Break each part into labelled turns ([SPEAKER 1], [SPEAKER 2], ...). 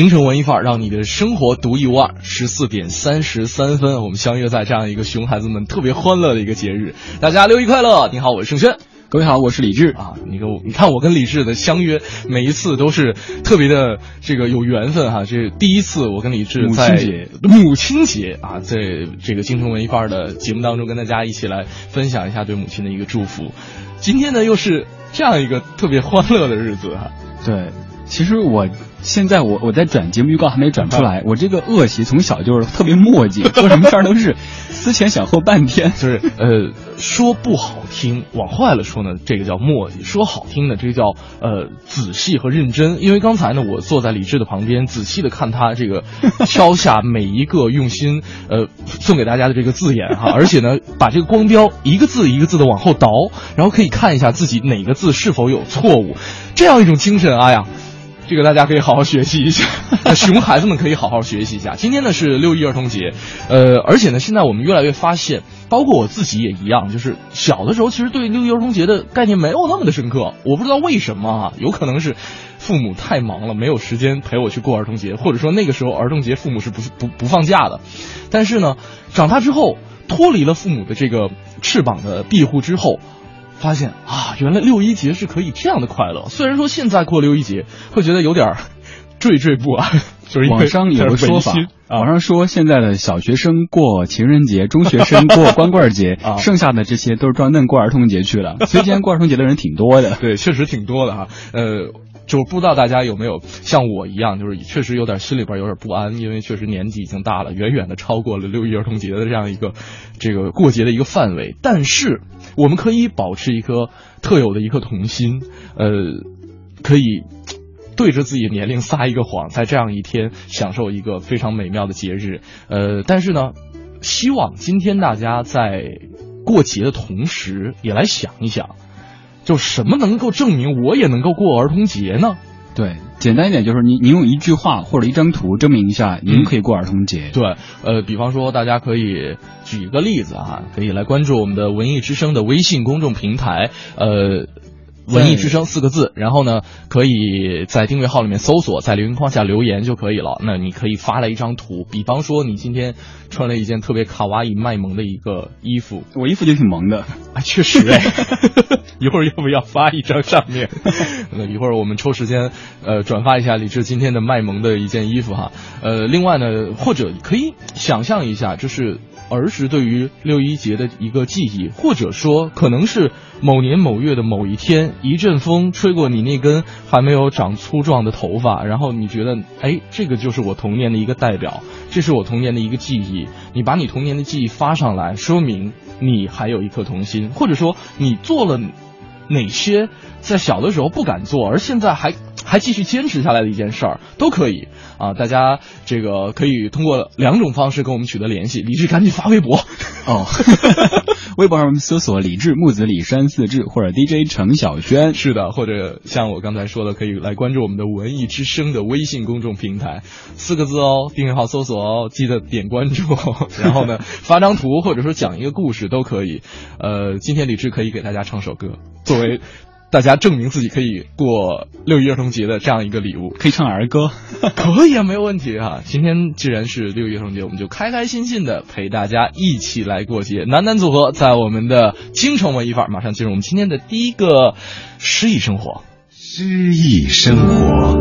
[SPEAKER 1] 京城文艺范儿，让你的生活独一无二。十四点三十三分，我们相约在这样一个熊孩子们特别欢乐的一个节日，大家六一快乐！你好，我是盛轩。
[SPEAKER 2] 各位好，我是李志
[SPEAKER 1] 啊。你跟我，你看我跟李志的相约，每一次都是特别的这个有缘分哈。这第一次我跟李志在母亲节啊，在这个京城文艺范儿的节目当中跟大家一起来分享一下对母亲的一个祝福。今天呢，又是这样一个特别欢乐的日子哈。
[SPEAKER 2] 对，其实我。现在我我在转节目预告还没转出来，我这个恶习从小就是特别磨叽，做什么事儿都是思前想后半天。
[SPEAKER 1] 就是呃，说不好听，往坏了说呢，这个叫磨叽；说好听的，这个叫呃仔细和认真。因为刚才呢，我坐在李志的旁边，仔细的看他这个 敲下每一个用心呃送给大家的这个字眼哈，而且呢，把这个光标一个字一个字的往后倒，然后可以看一下自己哪个字是否有错误，这样一种精神，哎呀。这个大家可以好好学习一下，熊孩子们可以好好学习一下。今天呢是六一儿童节，呃，而且呢，现在我们越来越发现，包括我自己也一样，就是小的时候其实对六一儿童节的概念没有那么的深刻。我不知道为什么啊，有可能是父母太忙了，没有时间陪我去过儿童节，或者说那个时候儿童节父母是不不不放假的。但是呢，长大之后脱离了父母的这个翅膀的庇护之后。发现啊，原来六一节是可以这样的快乐。虽然说现在过六一节会觉得有点惴惴不安，就是
[SPEAKER 2] 网上有个说法，网上说现在的小学生过情人节，中学生过光棍节，剩下的这些都是装嫩过儿童节去了。所以今天过儿童节的人挺多的，
[SPEAKER 1] 对，确实挺多的哈。呃。就是不知道大家有没有像我一样，就是确实有点心里边有点不安，因为确实年纪已经大了，远远的超过了六一儿童节的这样一个这个过节的一个范围。但是我们可以保持一颗特有的一颗童心，呃，可以对着自己年龄撒一个谎，在这样一天享受一个非常美妙的节日。呃，但是呢，希望今天大家在过节的同时，也来想一想。就什么能够证明我也能够过儿童节呢？
[SPEAKER 2] 对，简单一点就是您您用一句话或者一张图证明一下您可以过儿童节。
[SPEAKER 1] 对，呃，比方说大家可以举一个例子啊，可以来关注我们的文艺之声的微信公众平台，呃。文艺之声四个字，然后呢，可以在订阅号里面搜索，在留言框下留言就可以了。那你可以发来一张图，比方说你今天穿了一件特别卡哇伊卖萌的一个衣服，
[SPEAKER 2] 我衣服就挺萌的
[SPEAKER 1] 啊，确实哎。一会儿要不要发一张上面？那 一会儿我们抽时间呃转发一下李志今天的卖萌的一件衣服哈。呃，另外呢，或者可以想象一下，就是儿时对于六一节的一个记忆，或者说可能是。某年某月的某一天，一阵风吹过你那根还没有长粗壮的头发，然后你觉得，哎，这个就是我童年的一个代表，这是我童年的一个记忆。你把你童年的记忆发上来，说明你还有一颗童心，或者说你做了哪些在小的时候不敢做，而现在还还继续坚持下来的一件事儿，都可以啊。大家这个可以通过两种方式跟我们取得联系。李志，赶紧发微博
[SPEAKER 2] 哦。微博上搜索“李志木子李山四志”或者 DJ 程晓轩，
[SPEAKER 1] 是的，或者像我刚才说的，可以来关注我们的文艺之声的微信公众平台，四个字哦，订阅号搜索哦，记得点关注，然后呢发张图或者说讲一个故事都可以。呃，今天李志可以给大家唱首歌，作为。大家证明自己可以过六一儿童节的这样一个礼物，
[SPEAKER 2] 可以唱儿歌，
[SPEAKER 1] 可以啊，没有问题啊。今天既然是六一儿童节，我们就开开心心的陪大家一起来过节。男男组合在我们的京城文艺范儿，马上进入我们今天的第一个诗意生活。
[SPEAKER 3] 诗意生活，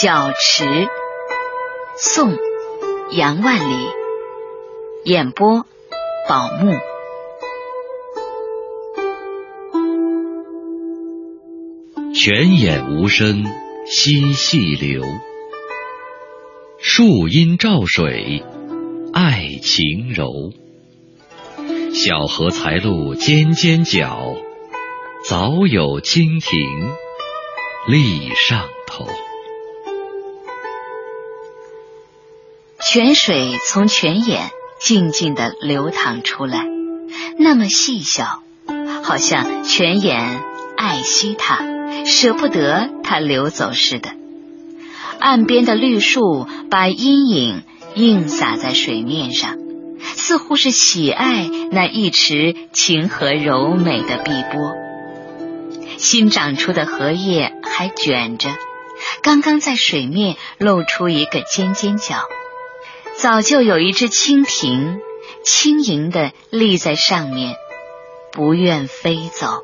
[SPEAKER 4] 小池，宋。杨万里演播，宝木。
[SPEAKER 5] 泉眼无声惜细流，树阴照水，爱晴柔。小荷才露尖尖角，早有蜻蜓立上头。
[SPEAKER 4] 泉水从泉眼静静地流淌出来，那么细小，好像泉眼爱惜它，舍不得它流走似的。岸边的绿树把阴影映洒在水面上，似乎是喜爱那一池清和柔美的碧波。新长出的荷叶还卷着，刚刚在水面露出一个尖尖角。早就有一只蜻蜓轻盈地立在上面，不愿飞走。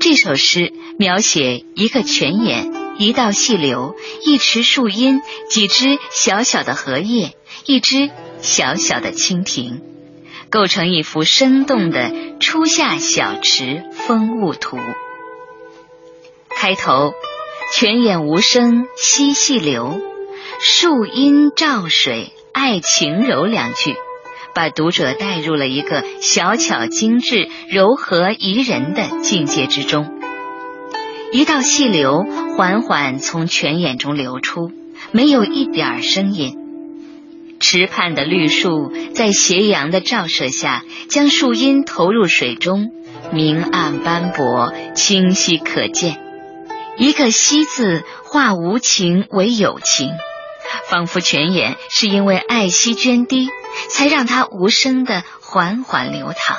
[SPEAKER 4] 这首诗描写一个泉眼、一道细流、一池树荫、几只小小的荷叶、一只小小的蜻蜓，构成一幅生动的初夏小池风物图。开头，泉眼无声惜细流。树阴照水，爱晴柔两句，把读者带入了一个小巧精致、柔和宜人的境界之中。一道细流缓缓从泉眼中流出，没有一点声音。池畔的绿树在斜阳的照射下，将树荫投入水中，明暗斑驳，清晰可见。一个“惜”字化无情为有情。仿佛泉眼是因为爱惜涓滴，才让它无声的缓缓流淌。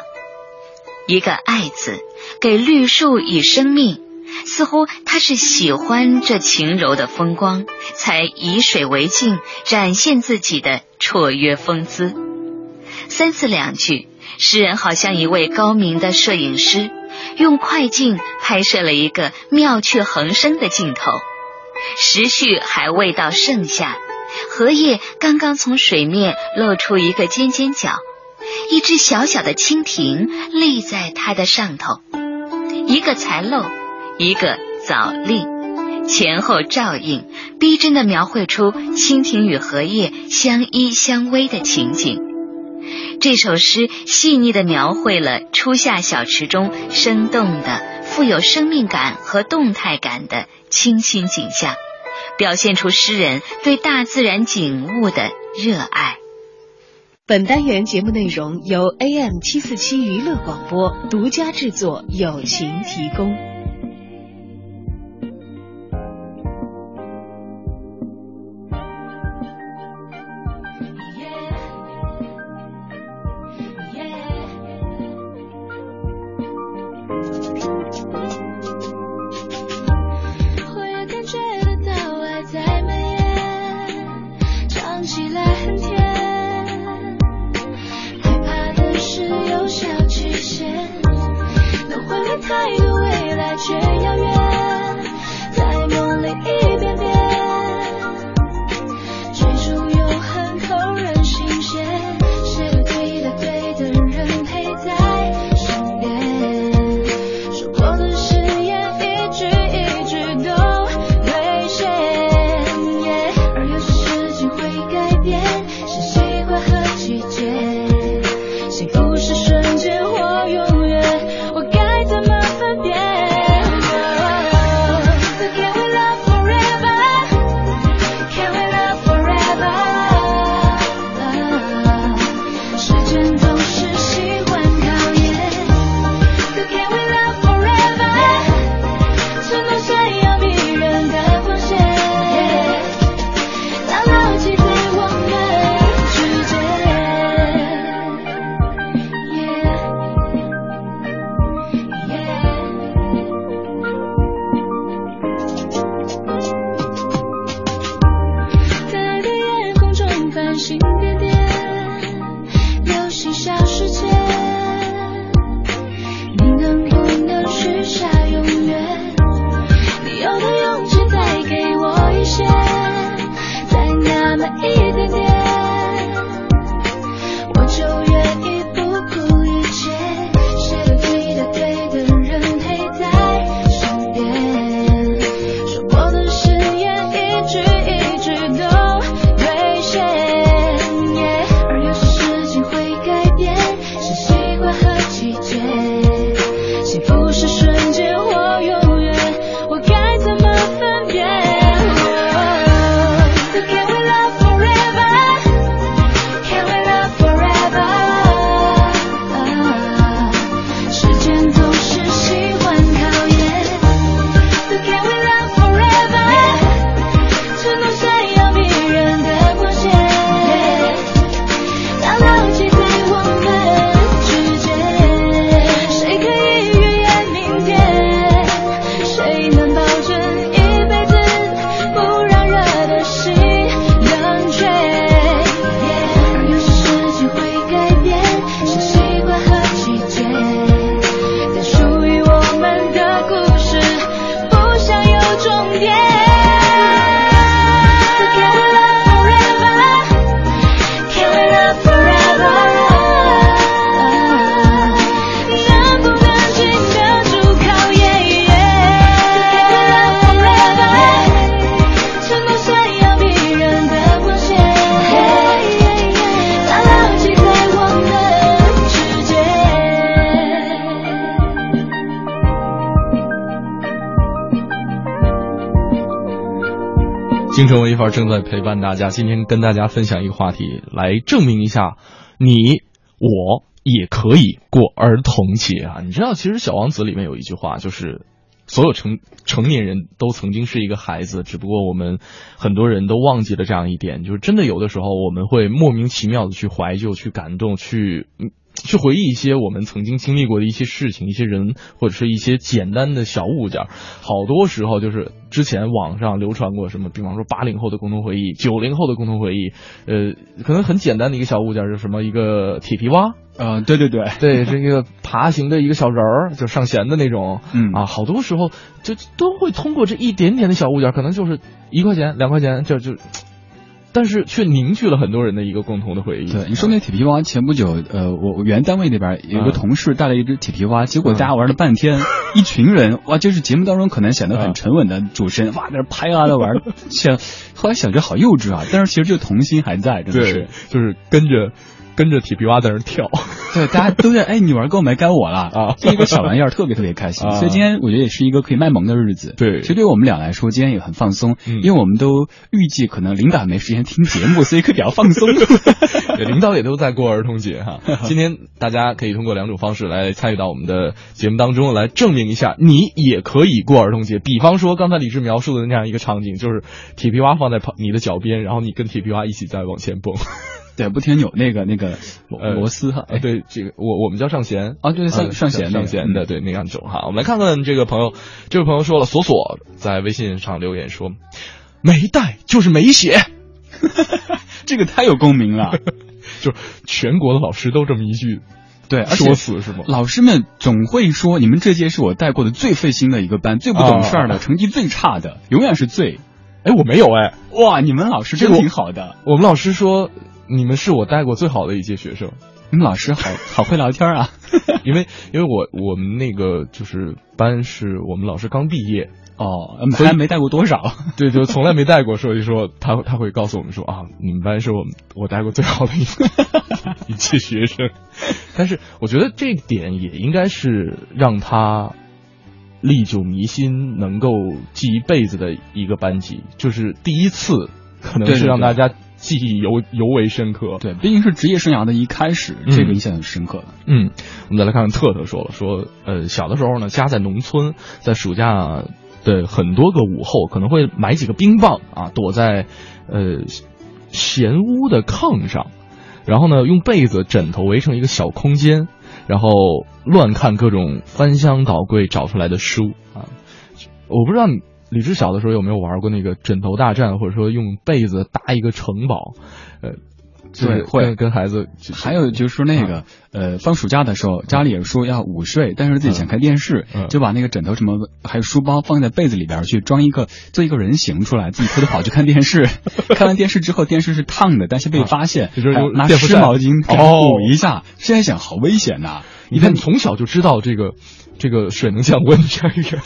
[SPEAKER 4] 一个爱字，给绿树以生命，似乎它是喜欢这晴柔的风光，才以水为镜，展现自己的绰约风姿。三字两句，诗人好像一位高明的摄影师，用快镜拍摄了一个妙趣横生的镜头。时序还未到盛夏。荷叶刚刚从水面露出一个尖尖角，一只小小的蜻蜓立在它的上头，一个才露，一个早立，前后照应，逼真的描绘出蜻蜓与荷叶相依相偎的情景。这首诗细腻地描绘了初夏小池中生动的、富有生命感和动态感的清新景象。表现出诗人对大自然景物的热爱。
[SPEAKER 6] 本单元节目内容由 AM 七四七娱乐广播独家制作，友情提供。
[SPEAKER 7] 太多未来却遥远
[SPEAKER 1] 京城文艺范儿正在陪伴大家，今天跟大家分享一个话题，来证明一下你我也可以过儿童节啊！你知道，其实《小王子》里面有一句话，就是所有成成年人都曾经是一个孩子，只不过我们很多人都忘记了这样一点，就是真的有的时候我们会莫名其妙的去怀旧、去感动、去。去回忆一些我们曾经经历过的一些事情、一些人，或者是一些简单的小物件。好多时候就是之前网上流传过什么，比方说八零后的共同回忆、九零后的共同回忆。呃，可能很简单的一个小物件是什么？一个铁皮蛙
[SPEAKER 2] 啊，对对对
[SPEAKER 1] 对，是一个爬行的一个小人儿，就上弦的那种。
[SPEAKER 2] 嗯
[SPEAKER 1] 啊，好多时候就都会通过这一点点的小物件，可能就是一块钱、两块钱，就就。但是却凝聚了很多人的一个共同的回忆。
[SPEAKER 2] 对，你说那铁皮蛙，前不久，呃，我我原单位那边有个同事带了一只铁皮蛙，结果大家玩了半天，一群人，哇，就是节目当中可能显得很沉稳的主持人，哇，在那拍啊，在玩，想，后来想着好幼稚啊，但是其实就童心还在，真的是，
[SPEAKER 1] 就是跟着。跟着铁皮蛙在那跳，
[SPEAKER 2] 对，大家都在哎，你玩够没？该我了啊！这一个小玩意儿特别特别开心，所以今天我觉得也是一个可以卖萌的日子。
[SPEAKER 1] 对，
[SPEAKER 2] 其实对我们俩来说，今天也很放松，因为我们都预计可能领导没时间听节目，所以可以比较放松。
[SPEAKER 1] 领导也都在过儿童节哈。今天大家可以通过两种方式来参与到我们的节目当中，来证明一下你也可以过儿童节。比方说刚才李志描述的那样一个场景，就是铁皮蛙放在你的脚边，然后你跟铁皮蛙一起在往前蹦。
[SPEAKER 2] 对，不停扭那个那个螺丝哈，
[SPEAKER 1] 哎，对，这个我我们叫上弦
[SPEAKER 2] 啊，对，上上弦
[SPEAKER 1] 上弦的，对那样种哈。我们来看看这个朋友，这位朋友说了，索索在微信上留言说，没带就是没写，
[SPEAKER 2] 这个太有共鸣了，
[SPEAKER 1] 就是全国的老师都这么一句，
[SPEAKER 2] 对，
[SPEAKER 1] 说死是吗？
[SPEAKER 2] 老师们总会说，你们这届是我带过的最费心的一个班，最不懂事儿的，成绩最差的，永远是最。
[SPEAKER 1] 哎，我没有哎，
[SPEAKER 2] 哇，你们老师真挺好的，
[SPEAKER 1] 我们老师说。你们是我带过最好的一届学生，
[SPEAKER 2] 你们老师好 好会聊天啊，
[SPEAKER 1] 因为因为我我们那个就是班是我们老师刚毕业
[SPEAKER 2] 哦，还没带过多少，
[SPEAKER 1] 对，就从来没带过，所以说他他会告诉我们说啊，你们班是我我带过最好的一一届学生，但是我觉得这点也应该是让他历久弥新，能够记一辈子的一个班级，就是第一次可能是让大家。记忆尤尤为深刻，
[SPEAKER 2] 对，毕竟是职业生涯的一开始，这个印象很深刻。
[SPEAKER 1] 嗯，我们再来看看特特说了，说呃小的时候呢，家在农村，在暑假的很多个午后，可能会买几个冰棒啊，躲在呃闲屋的炕上，然后呢用被子枕头围成一个小空间，然后乱看各种翻箱倒柜找出来的书啊，我不知道你。李志小的时候有没有玩过那个枕头大战，或者说用被子搭一个城堡？呃，
[SPEAKER 2] 对，会
[SPEAKER 1] 跟孩子。
[SPEAKER 2] 还有就是那个，呃，放暑假的时候，家里也说要午睡，但是自己想看电视，就把那个枕头什么还有书包放在被子里边去装一个做一个人形出来，自己偷偷跑去看电视。看完电视之后，电视是烫的，但是被发现，
[SPEAKER 1] 就是
[SPEAKER 2] 拿湿毛巾捂一下。现在想好危险呐！
[SPEAKER 1] 你看，你从小就知道这个。这个水能降温这样一个，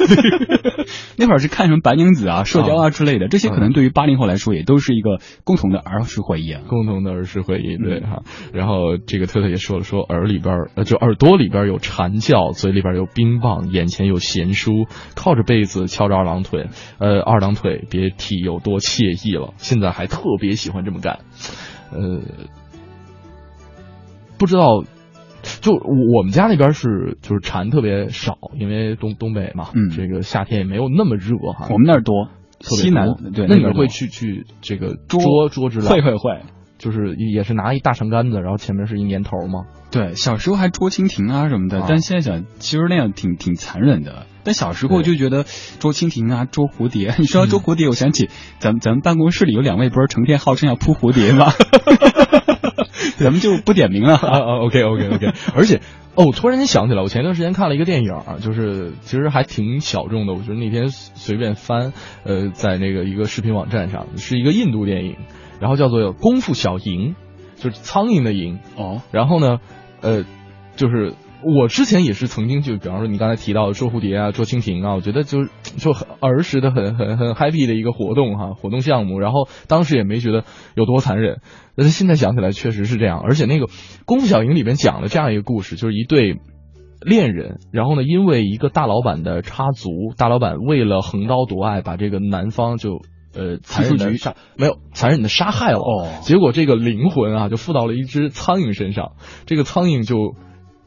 [SPEAKER 2] 那会儿是看什么白娘子啊、射雕啊之类的，这些可能对于八零后来说也都是一个共同的儿时回忆，
[SPEAKER 1] 共同的儿时回忆，对哈。然后这个特特也说了，说耳里边呃就耳朵里边有蝉叫，嘴里边有冰棒，眼前有闲书，靠着被子翘着二郎腿，呃二郎腿别提有多惬意了。现在还特别喜欢这么干，呃，不知道。就我们家那边是就是蝉特别少，因为东东北嘛，
[SPEAKER 2] 嗯，
[SPEAKER 1] 这个夏天也没有那么热哈。
[SPEAKER 2] 我们那儿多，西南对。
[SPEAKER 1] 那你们会去去这个
[SPEAKER 2] 捉
[SPEAKER 1] 捉之类？
[SPEAKER 2] 会会会，
[SPEAKER 1] 就是也是拿一大长杆子，然后前面是一年头吗？
[SPEAKER 2] 对，小时候还捉蜻蜓啊什么的，但现在想，其实那样挺挺残忍的。但小时候就觉得捉蜻蜓啊，捉蝴蝶。你说捉蝴蝶，我想起咱咱们办公室里有两位不是成天号称要扑蝴蝶吗？咱们就不点名了。啊
[SPEAKER 1] 啊，OK OK OK，而且哦，我突然间想起来，我前段时间看了一个电影，就是其实还挺小众的，我觉得那天随便翻，呃，在那个一个视频网站上，是一个印度电影，然后叫做《功夫小蝇》，就是苍蝇的蝇。
[SPEAKER 2] 哦，
[SPEAKER 1] 然后呢，呃，就是。我之前也是曾经就，比方说你刚才提到的捉蝴蝶啊、捉蜻蜓啊，我觉得就就很儿时的很很很 happy 的一个活动哈，活动项目。然后当时也没觉得有多残忍，但是现在想起来确实是这样。而且那个《功夫小蝇》里面讲了这样一个故事，就是一对恋人，然后呢，因为一个大老板的插足，大老板为了横刀夺爱，把这个男方就呃残忍的杀没有残忍的杀害了，
[SPEAKER 2] 哦
[SPEAKER 1] 结果这个灵魂啊就附到了一只苍蝇身上，这个苍蝇就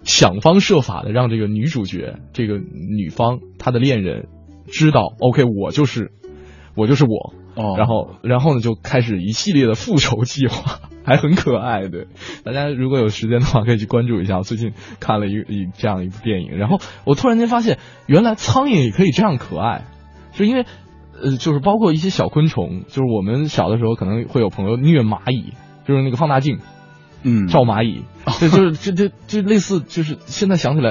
[SPEAKER 1] 想方设法的让这个女主角这个女方她的恋人知道，OK 我就是我就是我，
[SPEAKER 2] 哦。
[SPEAKER 1] 然后然后呢就开始一系列的复仇计划，还很可爱，对，大家如果有时间的话可以去关注一下，我最近看了一一这样一部电影，然后我突然间发现原来苍蝇也可以这样可爱，就因为。呃，就是包括一些小昆虫，就是我们小的时候可能会有朋友虐蚂蚁，就是那个放大镜，
[SPEAKER 2] 嗯。
[SPEAKER 1] 照蚂蚁，这就是这这这类似，就是现在想起来，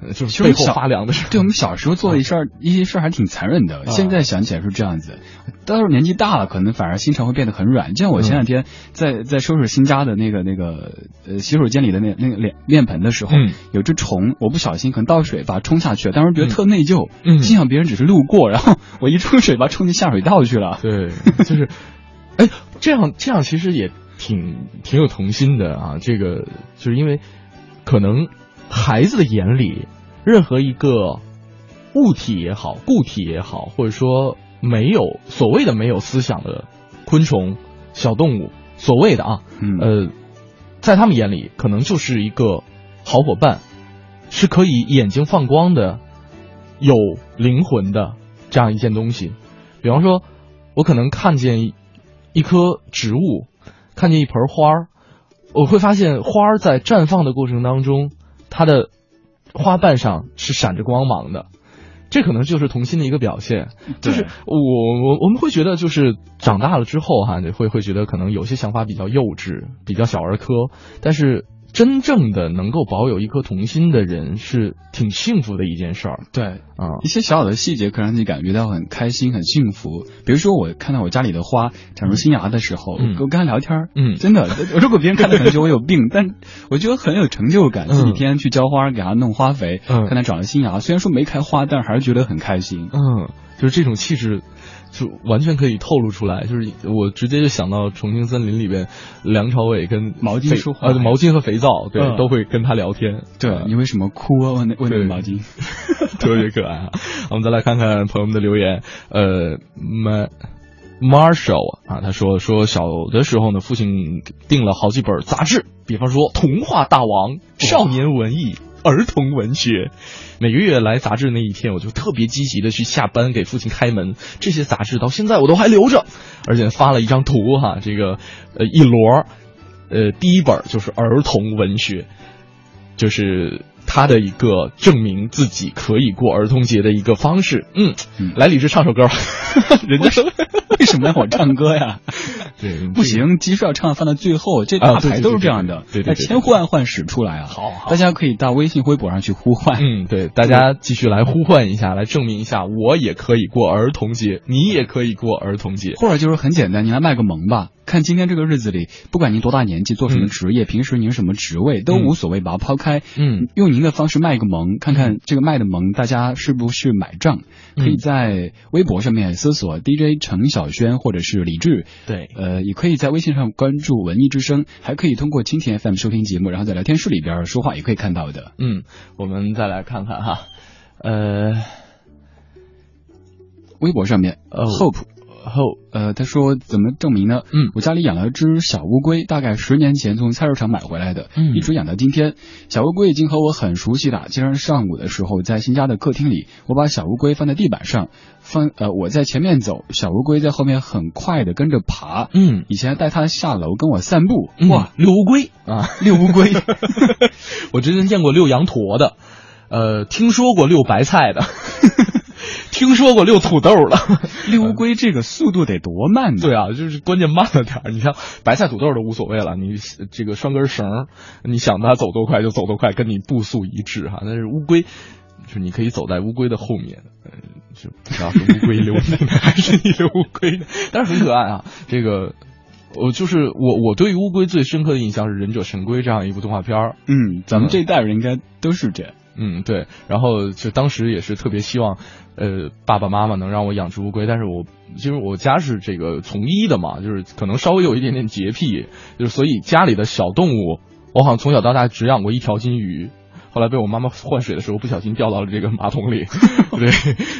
[SPEAKER 1] 呃就是背后发凉的事。
[SPEAKER 2] 对我们小时候做的一事儿，一些事儿还挺残忍的。现在想起来是这样子，到时候年纪大了，可能反而心肠会变得很软。就像我前两天在在收拾新家的那个那个呃洗手间里的那那个脸面盆的时候，
[SPEAKER 1] 嗯。
[SPEAKER 2] 有只虫，我不小心可能倒水把它冲下去了，当时觉得特内疚，
[SPEAKER 1] 嗯。
[SPEAKER 2] 心想别人只是路过，然后我一冲水把它冲进下水道去了。
[SPEAKER 1] 对，就是，哎，这样这样其实也挺挺有童心的啊。这个就是因为可能孩子的眼里，任何一个物体也好，固体也好，或者说没有所谓的没有思想的昆虫、小动物，所谓的啊，
[SPEAKER 2] 嗯
[SPEAKER 1] 呃，在他们眼里可能就是一个好伙伴，是可以眼睛放光的、有灵魂的这样一件东西。比方说，我可能看见一一棵植物，看见一盆花儿，我会发现花儿在绽放的过程当中，它的花瓣上是闪着光芒的。这可能就是童心的一个表现，就是我我我们会觉得，就是长大了之后哈，会会觉得可能有些想法比较幼稚，比较小儿科，但是真正的能够保有一颗童心的人，是挺幸福的一件事儿
[SPEAKER 2] 对，
[SPEAKER 1] 啊。
[SPEAKER 2] 一些小小的细节可以让你感觉到很开心、很幸福。比如说，我看到我家里的花长出新芽的时候，
[SPEAKER 1] 嗯
[SPEAKER 2] 我跟他聊天，
[SPEAKER 1] 嗯
[SPEAKER 2] 真的，如果别人看到可能觉得我有病，但 我觉得很有成就感。
[SPEAKER 1] 嗯
[SPEAKER 2] 自己天天去浇花，给它弄花肥，
[SPEAKER 1] 嗯
[SPEAKER 2] 看它长了新芽，虽然说没开花，但是还是觉得很开心。
[SPEAKER 1] 嗯，就是这种气质，就完全可以透露出来。就是我直接就想到《重庆森林》里边，梁朝伟跟
[SPEAKER 2] 毛巾说话
[SPEAKER 1] 呃，毛巾和肥皂，对，
[SPEAKER 2] 嗯
[SPEAKER 1] 都会跟他聊天。
[SPEAKER 2] 对
[SPEAKER 1] 嗯
[SPEAKER 2] 你为什么哭啊？问那问那个毛巾。
[SPEAKER 1] 特别可爱啊！我们再来看看朋友们的留言。呃，Ma Marshall 啊，他说说小的时候呢，父亲订了好几本杂志，比方说《童话大王》《少年文艺》。儿童文学，每个月来杂志那一天，我就特别积极的去下班给父亲开门。这些杂志到现在我都还留着，而且发了一张图哈，这个呃一摞，呃第一本就是儿童文学，就是他的一个证明自己可以过儿童节的一个方式。嗯，
[SPEAKER 2] 嗯
[SPEAKER 1] 来李志唱首歌吧，人家说
[SPEAKER 2] 为什么要我唱歌呀？
[SPEAKER 1] 对
[SPEAKER 2] 不，行，急事要唱放到最后，这大牌都是这样的，
[SPEAKER 1] 对对对对
[SPEAKER 2] 千呼万唤始出来啊！
[SPEAKER 1] 好好
[SPEAKER 2] 大家可以到微信、微博上去呼唤。
[SPEAKER 1] 嗯，对，大家继续来呼唤一下，来证明一下，我也可以过儿童节，你也可以过儿童节。
[SPEAKER 2] 或者就是很简单，你来卖个萌吧。看今天这个日子里，不管您多大年纪，做什么职业，平时您什么职位都无所谓，把它抛开，
[SPEAKER 1] 嗯，
[SPEAKER 2] 用您的方式卖个萌，看看这个卖的萌大家是不是买账。可以在微博上面搜索 DJ 程晓轩或者是李志，
[SPEAKER 1] 对，
[SPEAKER 2] 呃，也可以在微信上关注文艺之声，还可以通过蜻蜓 FM 收听节目，然后在聊天室里边说话也可以看到的。
[SPEAKER 1] 嗯，我们再来看看哈，呃，
[SPEAKER 2] 微博上面
[SPEAKER 1] 哦
[SPEAKER 2] ，Hope
[SPEAKER 1] 后
[SPEAKER 2] 呃，他说怎么证明呢？
[SPEAKER 1] 嗯
[SPEAKER 2] 我家里养了只小乌龟，大概十年前从菜市场买回来的，
[SPEAKER 1] 嗯
[SPEAKER 2] 一直养到今天。小乌龟已经和我很熟悉了。今天上午的时候，在新家的客厅里，我把小乌龟放在地板上，放呃我在前面走，小乌龟在后面很快的跟着爬。
[SPEAKER 1] 嗯，
[SPEAKER 2] 以前带它下楼跟我散步，
[SPEAKER 1] 嗯
[SPEAKER 2] 哇，
[SPEAKER 1] 遛乌龟啊，
[SPEAKER 2] 遛乌龟，
[SPEAKER 1] 我之前见过遛羊驼的，呃，听说过遛白菜的，听说过遛土豆了。
[SPEAKER 2] 遛乌龟这个速度得多慢呢？
[SPEAKER 1] 对啊，就是关键慢了点儿。你像白菜土豆都无所谓了，你这个拴根绳儿，你想它走多快就走多快，跟你步速一致哈。但是乌龟，就是你可以走在乌龟的后面，嗯，就不知道是乌龟溜你呢，还是你溜乌龟呢，但是很可爱啊。这个，我就是我，我对于乌龟最深刻的印象是《忍者神龟》这样一部动画片儿。
[SPEAKER 2] 嗯，咱们这一代人应该都是这样。
[SPEAKER 1] 嗯，对，然后就当时也是特别希望，呃，爸爸妈妈能让我养只乌龟，但是我其实我家是这个从医的嘛，就是可能稍微有一点点洁癖，就是所以家里的小动物，我好像从小到大只养过一条金鱼，
[SPEAKER 8] 后来被我妈妈换水的时候不小心掉到了这个马桶里。对，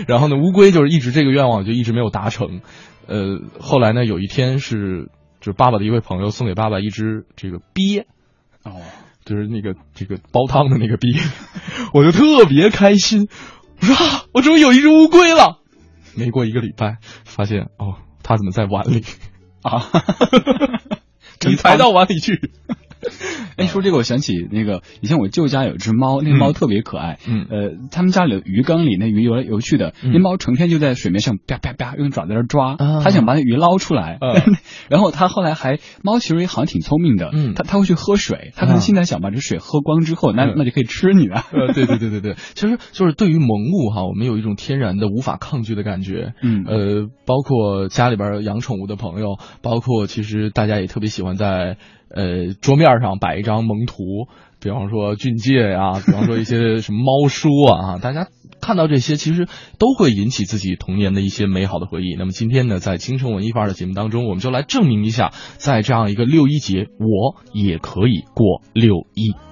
[SPEAKER 8] 然后呢，乌龟就是一直这个愿望就一直没有达成。呃，后来呢，有一天是就是爸爸的一位朋友送给爸爸一只这个鳖，
[SPEAKER 2] 哦，
[SPEAKER 8] 就是那个这个煲汤的那个逼，我就特别开心。我说啊，我终于有一只乌龟了。没过一个礼拜，发现哦，它怎么在碗里
[SPEAKER 2] 啊？
[SPEAKER 8] 你才到碗里去。
[SPEAKER 2] 哎，说这个我想起那个，以前我舅家有只猫，那个猫特别可爱。
[SPEAKER 8] 嗯，
[SPEAKER 2] 呃，他们家里的鱼缸里那鱼游来游去的，那猫成天就在水面上啪啪啪用爪在那抓，它想把那鱼捞出来。然后它后来还，猫其实也好像挺聪明的。
[SPEAKER 8] 嗯，
[SPEAKER 2] 它它会去喝水，它可能现在想把这水喝光之后，那那就可以吃你了。
[SPEAKER 8] 呃，对对对对对，其实就是对于萌物哈，我们有一种天然的无法抗拒的感觉。
[SPEAKER 2] 嗯，
[SPEAKER 8] 呃，包括家里边养宠物的朋友，包括其实大家也特别喜欢在。呃，桌面上摆一张萌图，比方说俊介呀，比方说一些什么猫叔啊，大家看到这些，其实都会引起自己童年的一些美好的回忆。那么今天呢，在青春文艺范儿的节目当中，我们就来证明一下，在这样一个六一节，我也可以过六一。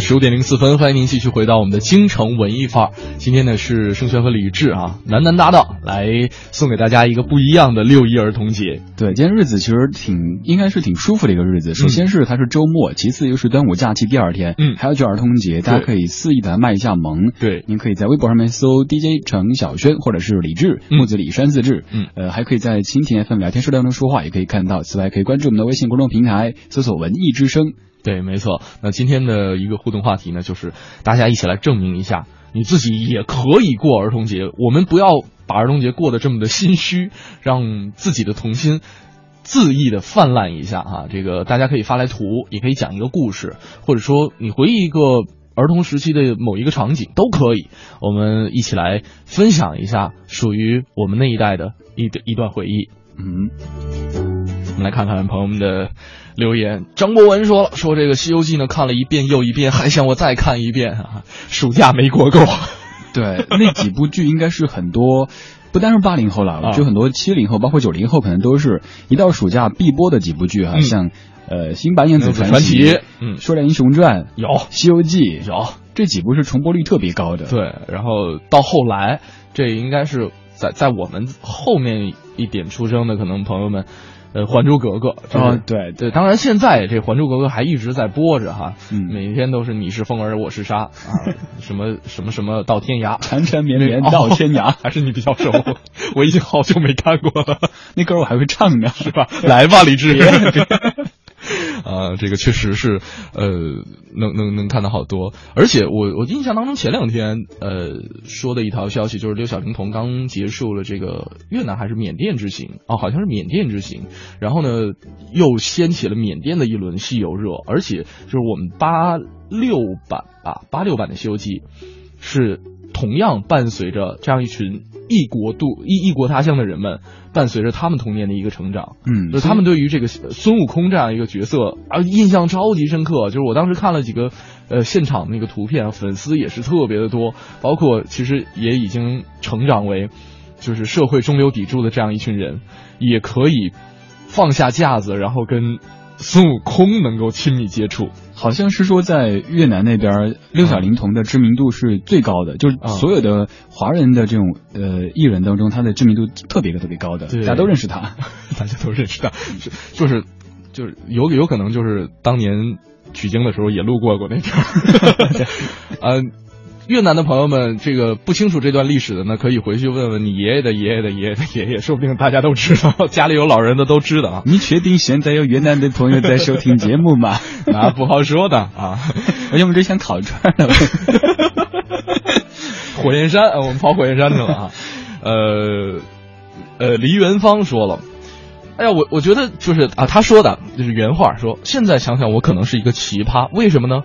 [SPEAKER 8] 十五点零四分，欢迎您继续回到我们的京城文艺范儿。今天呢是盛轩和李志啊，男男搭档来送给大家一个不一样的六一儿童节。
[SPEAKER 2] 对，今天日子其实挺应该是挺舒服的一个日子。首先是它是周末，其次又是端午假期第二天，
[SPEAKER 8] 嗯，
[SPEAKER 2] 还有就儿童节，大家可以肆意的卖一下萌。
[SPEAKER 8] 对，
[SPEAKER 2] 您可以在微博上面搜 DJ 程小轩或者是李志木子李山四志，
[SPEAKER 8] 嗯，
[SPEAKER 2] 呃，还可以在蜻蜓 FM 聊天室当中说话，也可以看到。此外，可以关注我们的微信公众平台，搜索文艺之声。
[SPEAKER 8] 对，没错。那今天的一个互动话题呢，就是大家一起来证明一下，你自己也可以过儿童节。我们不要把儿童节过得这么的心虚，让自己的童心恣意的泛滥一下哈。这个大家可以发来图，也可以讲一个故事，或者说你回忆一个儿童时期的某一个场景都可以。我们一起来分享一下属于我们那一代的一一段回忆。
[SPEAKER 2] 嗯。
[SPEAKER 1] 我们来看看朋友们的留言。张博文说了，说这个《西游记》呢看了一遍又一遍，还想我再看一遍啊，暑假没过够。
[SPEAKER 2] 对，那几部剧应该是很多。不单是八零后了，就很多七零后，包括九零后，可能都是一到暑假必播的几部剧哈，像呃《新白娘子传奇》、
[SPEAKER 1] 嗯《
[SPEAKER 2] 射雕英雄传》
[SPEAKER 1] 有《
[SPEAKER 2] 西游记》
[SPEAKER 1] 有
[SPEAKER 2] 这几部是重播率特别高的。
[SPEAKER 1] 对，然后到后来，这应该是在在我们后面一点出生的可能朋友们。呃，《还珠格格》
[SPEAKER 2] 啊，对
[SPEAKER 1] 对，当然现在这《还珠格格》还一直在播着哈，
[SPEAKER 2] 嗯，
[SPEAKER 1] 每天都是你是风儿我是沙啊，什么什么什么到天涯，
[SPEAKER 2] 缠缠绵绵到天涯，
[SPEAKER 1] 还是你比较熟，我已经好久没看过了，
[SPEAKER 2] 那歌我还会唱呢，
[SPEAKER 1] 是吧？来吧，李志。啊，这个确实是，呃，能能能看到好多，而且我我印象当中前两天呃说的一条消息就是刘小龄童刚结束了这个越南还是缅甸之行哦，好像是缅甸之行，然后呢又掀起了缅甸的一轮西游热，而且就是我们八六版吧，八六版的《西游记》是同样伴随着这样一群异国度异异国他乡的人们。伴随着他们童年的一个成长，
[SPEAKER 2] 嗯，
[SPEAKER 1] 就是他们对于这个孙悟空这样一个角色啊，印象超级深刻。就是我当时看了几个呃现场那个图片，粉丝也是特别的多，包括其实也已经成长为就是社会中流砥柱的这样一群人，也可以放下架子，然后跟孙悟空能够亲密接触。
[SPEAKER 2] 好像是说在越南那边，六小龄童的知名度是最高的，就是所有的华人的这种呃艺人当中，他的知名度特别特别高的，大家都认识他，
[SPEAKER 1] 大家都认识他，是就是就是有有可能就是当年取经的时候也路过过那边，嗯。越南的朋友们，这个不清楚这段历史的呢，可以回去问问你爷爷的爷爷的爷爷的爷爷，说不定大家都知道，家里有老人的都知道啊。
[SPEAKER 2] 你确定现在有越南的朋友在收听节目吗？
[SPEAKER 1] 啊不好说的啊，
[SPEAKER 2] 而 且我们这想烤串了。
[SPEAKER 1] 火焰山，我们跑火焰山去了啊。呃呃，黎元芳说了，哎呀，我我觉得就是啊，他说的就是原话，说现在想想我可能是一个奇葩，为什么呢？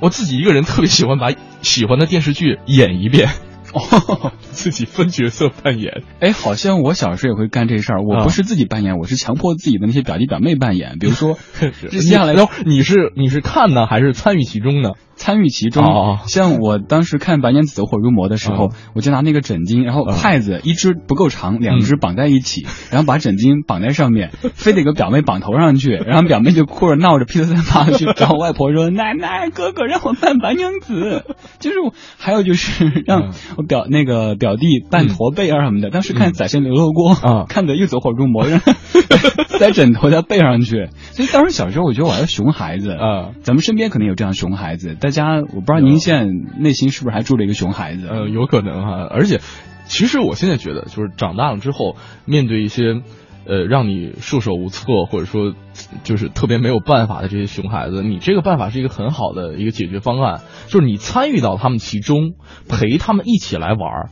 [SPEAKER 1] 我自己一个人特别喜欢把喜欢的电视剧演一遍，哦，自己分角色扮演。
[SPEAKER 2] 哎，好像我小时候也会干这事儿。我不是自己扮演，我是强迫自己的那些表弟表妹扮演。比如说，
[SPEAKER 1] 接下来，你是你是看呢，还是参与其中呢？
[SPEAKER 2] 参与其中，像我当时看《白娘子走火入魔》的时候，我就拿那个枕巾，然后筷子一只不够长，两只绑在一起，然后把枕巾绑在上面，非得给表妹绑头上去，然后表妹就哭着闹着披头散发去找我外婆说：“ 奶奶，哥哥让我扮白娘子。”就是还有就是让我表那个表弟扮驼背啊什么的。当时看《宰相刘罗锅》啊，看的又走火入魔，塞枕头在背上去。所以当时小时候我觉得我还是熊孩子啊，咱们身边可能有这样熊孩子。在家，我不知道您现在内心是不是还住着一个熊孩子？
[SPEAKER 1] 呃，有可能哈。而且，其实我现在觉得，就是长大了之后，面对一些呃让你束手无策，或者说就是特别没有办法的这些熊孩子，你这个办法是一个很好的一个解决方案，就是你参与到他们其中，陪他们一起来玩，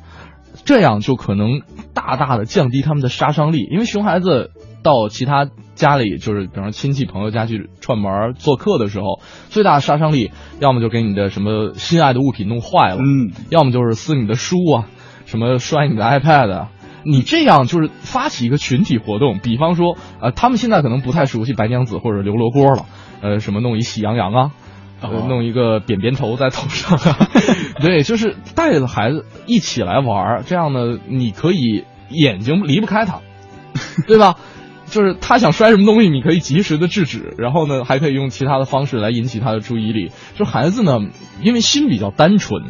[SPEAKER 1] 这样就可能大大的降低他们的杀伤力，因为熊孩子。到其他家里，就是比方说亲戚朋友家去串门做客的时候，最大的杀伤力，要么就给你的什么心爱的物品弄坏了，
[SPEAKER 2] 嗯，
[SPEAKER 1] 要么就是撕你的书啊，什么摔你的 iPad，你这样就是发起一个群体活动，比方说，呃，他们现在可能不太熟悉白娘子或者刘罗锅了，呃，什么弄一喜羊羊啊，弄一个扁扁头在头上，对，就是带着孩子一起来玩，这样呢，你可以眼睛离不开他，对吧？就是他想摔什么东西，你可以及时的制止，然后呢，还可以用其他的方式来引起他的注意力。就孩子呢，因为心比较单纯，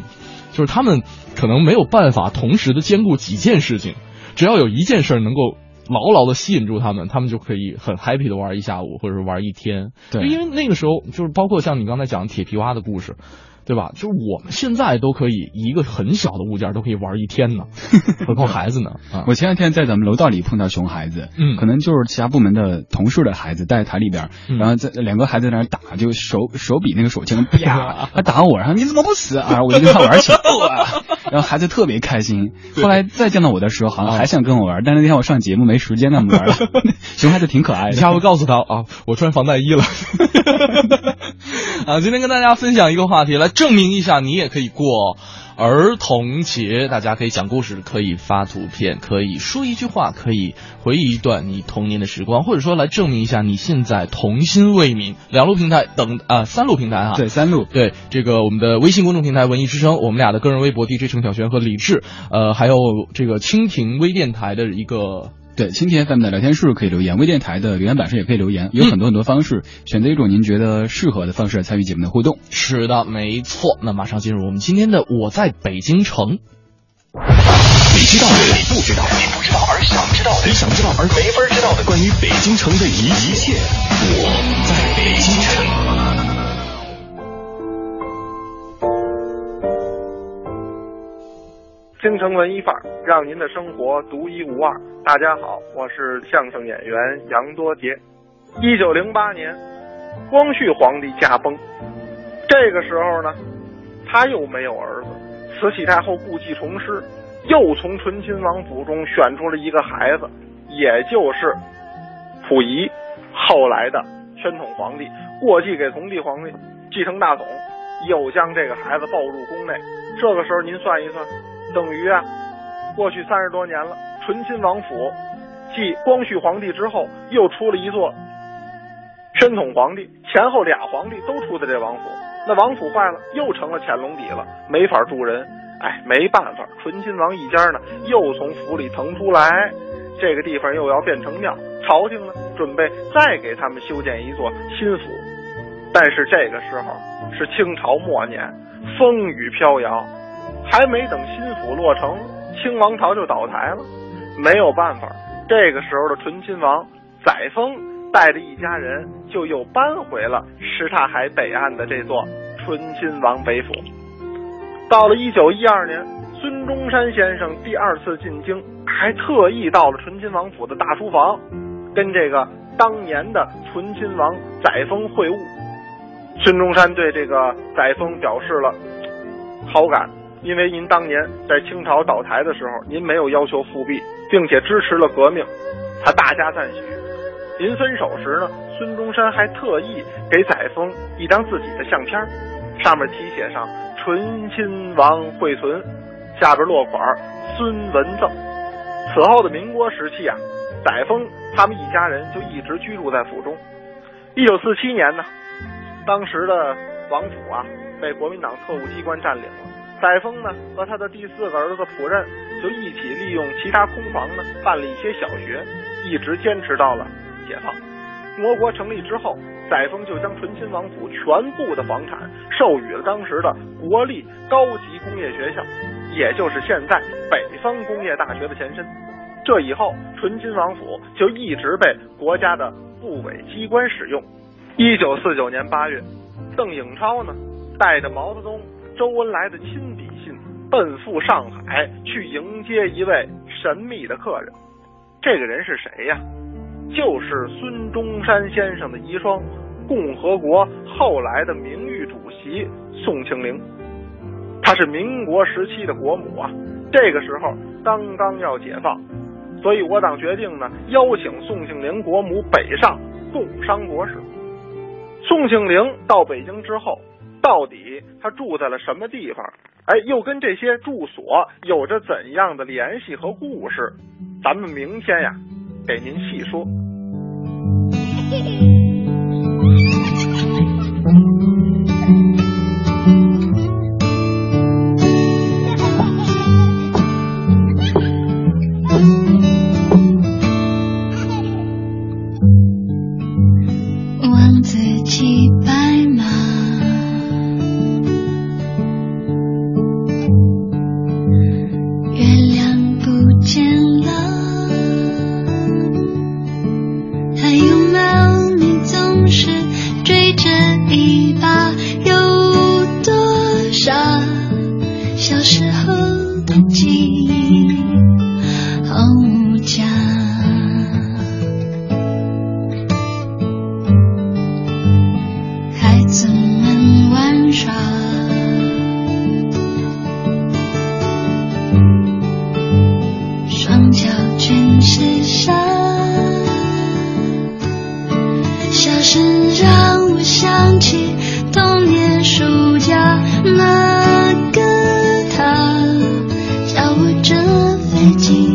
[SPEAKER 1] 就是他们可能没有办法同时的兼顾几件事情，只要有一件事能够牢牢的吸引住他们，他们就可以很 happy 的玩一下午，或者是玩一天。
[SPEAKER 2] 对，
[SPEAKER 1] 因为那个时候就是包括像你刚才讲铁皮蛙的故事。对吧？就是我们现在都可以一个很小的物件都可以玩一天呢，何况孩子呢？
[SPEAKER 2] 我前两天在咱们楼道里碰到熊孩子，
[SPEAKER 1] 嗯，
[SPEAKER 2] 可能就是其他部门的同事的孩子在台里边，然后在两个孩子在那打，就手手比那个手枪，啪，他打我，然后你怎么不死啊？我就跟他玩起来，然后孩子特别开心。后来再见到我的时候，好像还想跟我玩，但是那天我上节目没时间跟他们玩了。熊孩子挺可爱的，
[SPEAKER 1] 下回告诉他啊，我穿防弹衣了。啊，今天跟大家分享一个话题来。证明一下你也可以过儿童节。大家可以讲故事，可以发图片，可以说一句话，可以回忆一段你童年的时光，或者说来证明一下你现在童心未泯。两路平台等啊，三路平台哈，
[SPEAKER 2] 对，三路，
[SPEAKER 1] 对这个我们的微信公众平台文艺之声，我们俩的个人微博 DJ 程小轩和李志，呃，还有这个蜻蜓微电台的一个。
[SPEAKER 2] 对，蜻蜓 FM 的聊天室可以留言，微电台的留言板上也可以留言，有很多很多方式，选择一种您觉得适合的方式来参与节目的互动。
[SPEAKER 1] 是的，没错。那马上进入我们今天的我在北京城。
[SPEAKER 3] 你知道的，你不知道，你不知道而想知道的，你想知道而没法知道的关于北京城的一一切，我在北京城。
[SPEAKER 9] 京城文艺范儿，让您的生活独一无二。大家好，我是相声演员杨多杰。一九零八年，光绪皇帝驾崩，这个时候呢，他又没有儿子。慈禧太后故技重施，又从醇亲王府中选出了一个孩子，也就是溥仪，后来的宣统皇帝，过继给同帝皇帝，继承大统，又将这个孩子抱入宫内。这个时候您算一算。等于啊，过去三十多年了，醇亲王府继光绪皇帝之后，又出了一座宣统皇帝，前后俩皇帝都出在这王府。那王府坏了，又成了潜龙底了，没法住人。哎，没办法，醇亲王一家呢，又从府里腾出来，这个地方又要变成庙。朝廷呢，准备再给他们修建一座新府。但是这个时候是清朝末年，风雨飘摇。还没等新府落成，清王朝就倒台了。没有办法，这个时候的醇亲王载沣带着一家人就又搬回了什刹海北岸的这座醇亲王北府。到了一九一二年，孙中山先生第二次进京，还特意到了醇亲王府的大书房，跟这个当年的醇亲王载沣会晤。孙中山对这个载沣表示了好感。因为您当年在清朝倒台的时候，您没有要求复辟，并且支持了革命，他大加赞许。临分手时呢，孙中山还特意给载沣一张自己的相片，上面题写上“醇亲王惠存”，下边落款“孙文赠”。此后的民国时期啊，载沣他们一家人就一直居住在府中。一九四七年呢，当时的王府啊被国民党特务机关占领了。载沣呢和他的第四个儿子溥任就一起利用其他空房呢办了一些小学，一直坚持到了解放。国国成立之后，载沣就将醇亲王府全部的房产授予了当时的国立高级工业学校，也就是现在北方工业大学的前身。这以后，醇亲王府就一直被国家的部委机关使用。一九四九年八月，邓颖超呢带着毛泽东。周恩来的亲笔信奔赴上海去迎接一位神秘的客人，这个人是谁呀？就是孙中山先生的遗孀，共和国后来的名誉主席宋庆龄。她是民国时期的国母啊，这个时候刚刚要解放，所以我党决定呢邀请宋庆龄国母北上共商国事。宋庆龄到北京之后。到底他住在了什么地方？哎，又跟这些住所有着怎样的联系和故事？咱们明天呀，给您细说。
[SPEAKER 10] 自
[SPEAKER 2] 己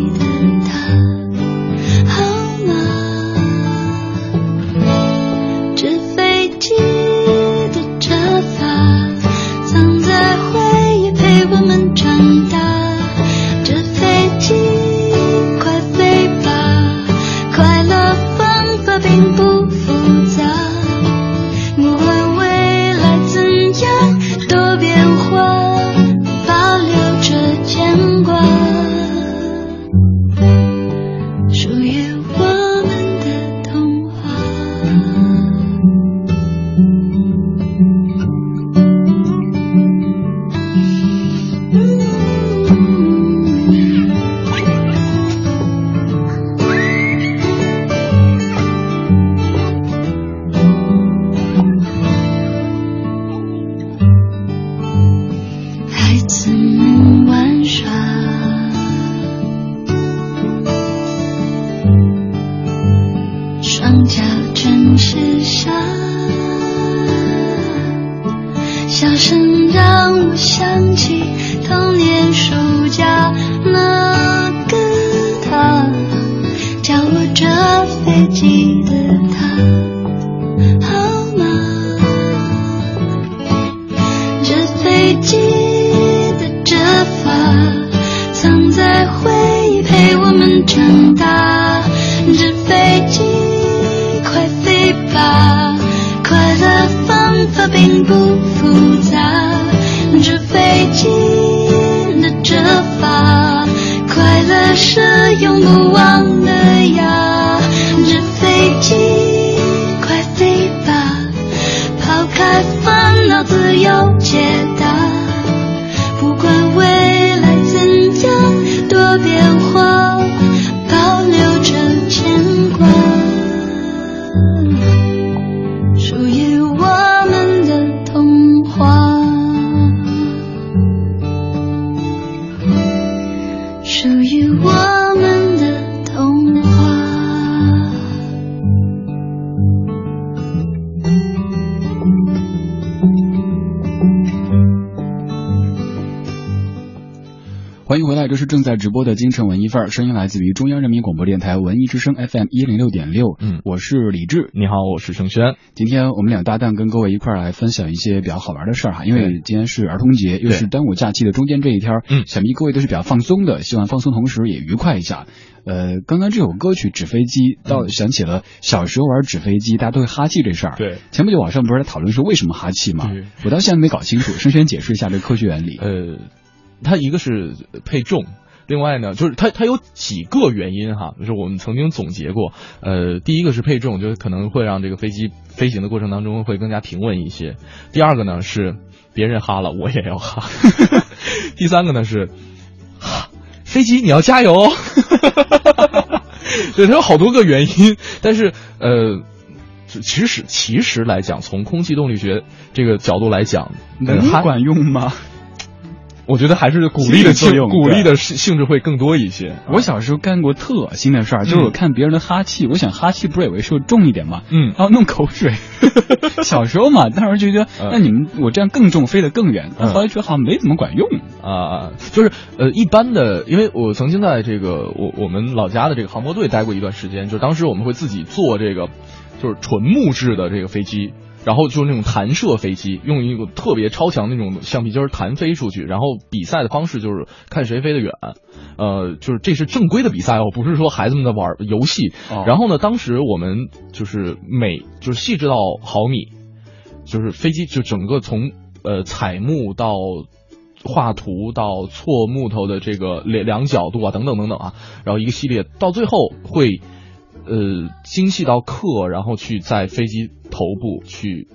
[SPEAKER 2] 正在直播的京城文艺范儿，声音来自于中央人民广播电台文艺之声 FM 一零六点六。
[SPEAKER 1] 嗯，
[SPEAKER 2] 我是李志，
[SPEAKER 1] 你好，我是盛轩。
[SPEAKER 2] 今天我们俩搭档跟各位一块儿来分享一些比较好玩的事儿哈，因为今天是儿童节，又是端午假期的中间这一天，
[SPEAKER 1] 嗯
[SPEAKER 2] 想必各位都是比较放松的，希望放松同时也愉快一下。呃，刚刚这首歌曲《纸飞机》，倒想起了小时候玩纸飞机，大家都会哈气这事儿。
[SPEAKER 1] 对，
[SPEAKER 2] 前不久网上不是在讨论说为什么哈气吗
[SPEAKER 1] 对？
[SPEAKER 2] 我到现在没搞清楚，盛轩解释一下这个科学原理。
[SPEAKER 1] 呃，它一个是配重。另外呢，就是它它有几个原因哈，就是我们曾经总结过，呃，第一个是配重，就是可能会让这个飞机飞行的过程当中会更加平稳一些。第二个呢是别人哈了，我也要哈。第三个呢是，哈飞机你要加油哦。对，它有好多个原因，但是呃。其实，其实来讲，从空气动力学这个角度来讲，
[SPEAKER 2] 能管用吗？
[SPEAKER 1] 我觉得还是鼓励的
[SPEAKER 2] 作用，
[SPEAKER 1] 鼓励的性质会更多一些。
[SPEAKER 2] 我小时候干过特恶心的事儿，就是我看别人的哈气，我想哈气不是以为是重一点嘛，
[SPEAKER 1] 嗯，
[SPEAKER 2] 然后弄口水。小时候嘛，当时就觉得，那你们我这样更重，飞得更远。后来觉得好像没怎么管用
[SPEAKER 1] 啊。就是呃，一般的，因为我曾经在这个我我们老家的这个航模队待过一段时间，就是当时我们会自己做这个，就是纯木质的这个飞机。然后就是那种弹射飞机，用一个特别超强那种橡皮筋弹飞出去，然后比赛的方式就是看谁飞得远，呃，就是这是正规的比赛哦，不是说孩子们在玩游戏。
[SPEAKER 2] 哦、
[SPEAKER 1] 然后呢，当时我们就是每就是细致到毫米，就是飞机就整个从呃采木到画图到错木头的这个量量角度啊等等等等啊，然后一个系列到最后会。呃，精细到克，然后去在飞机头部去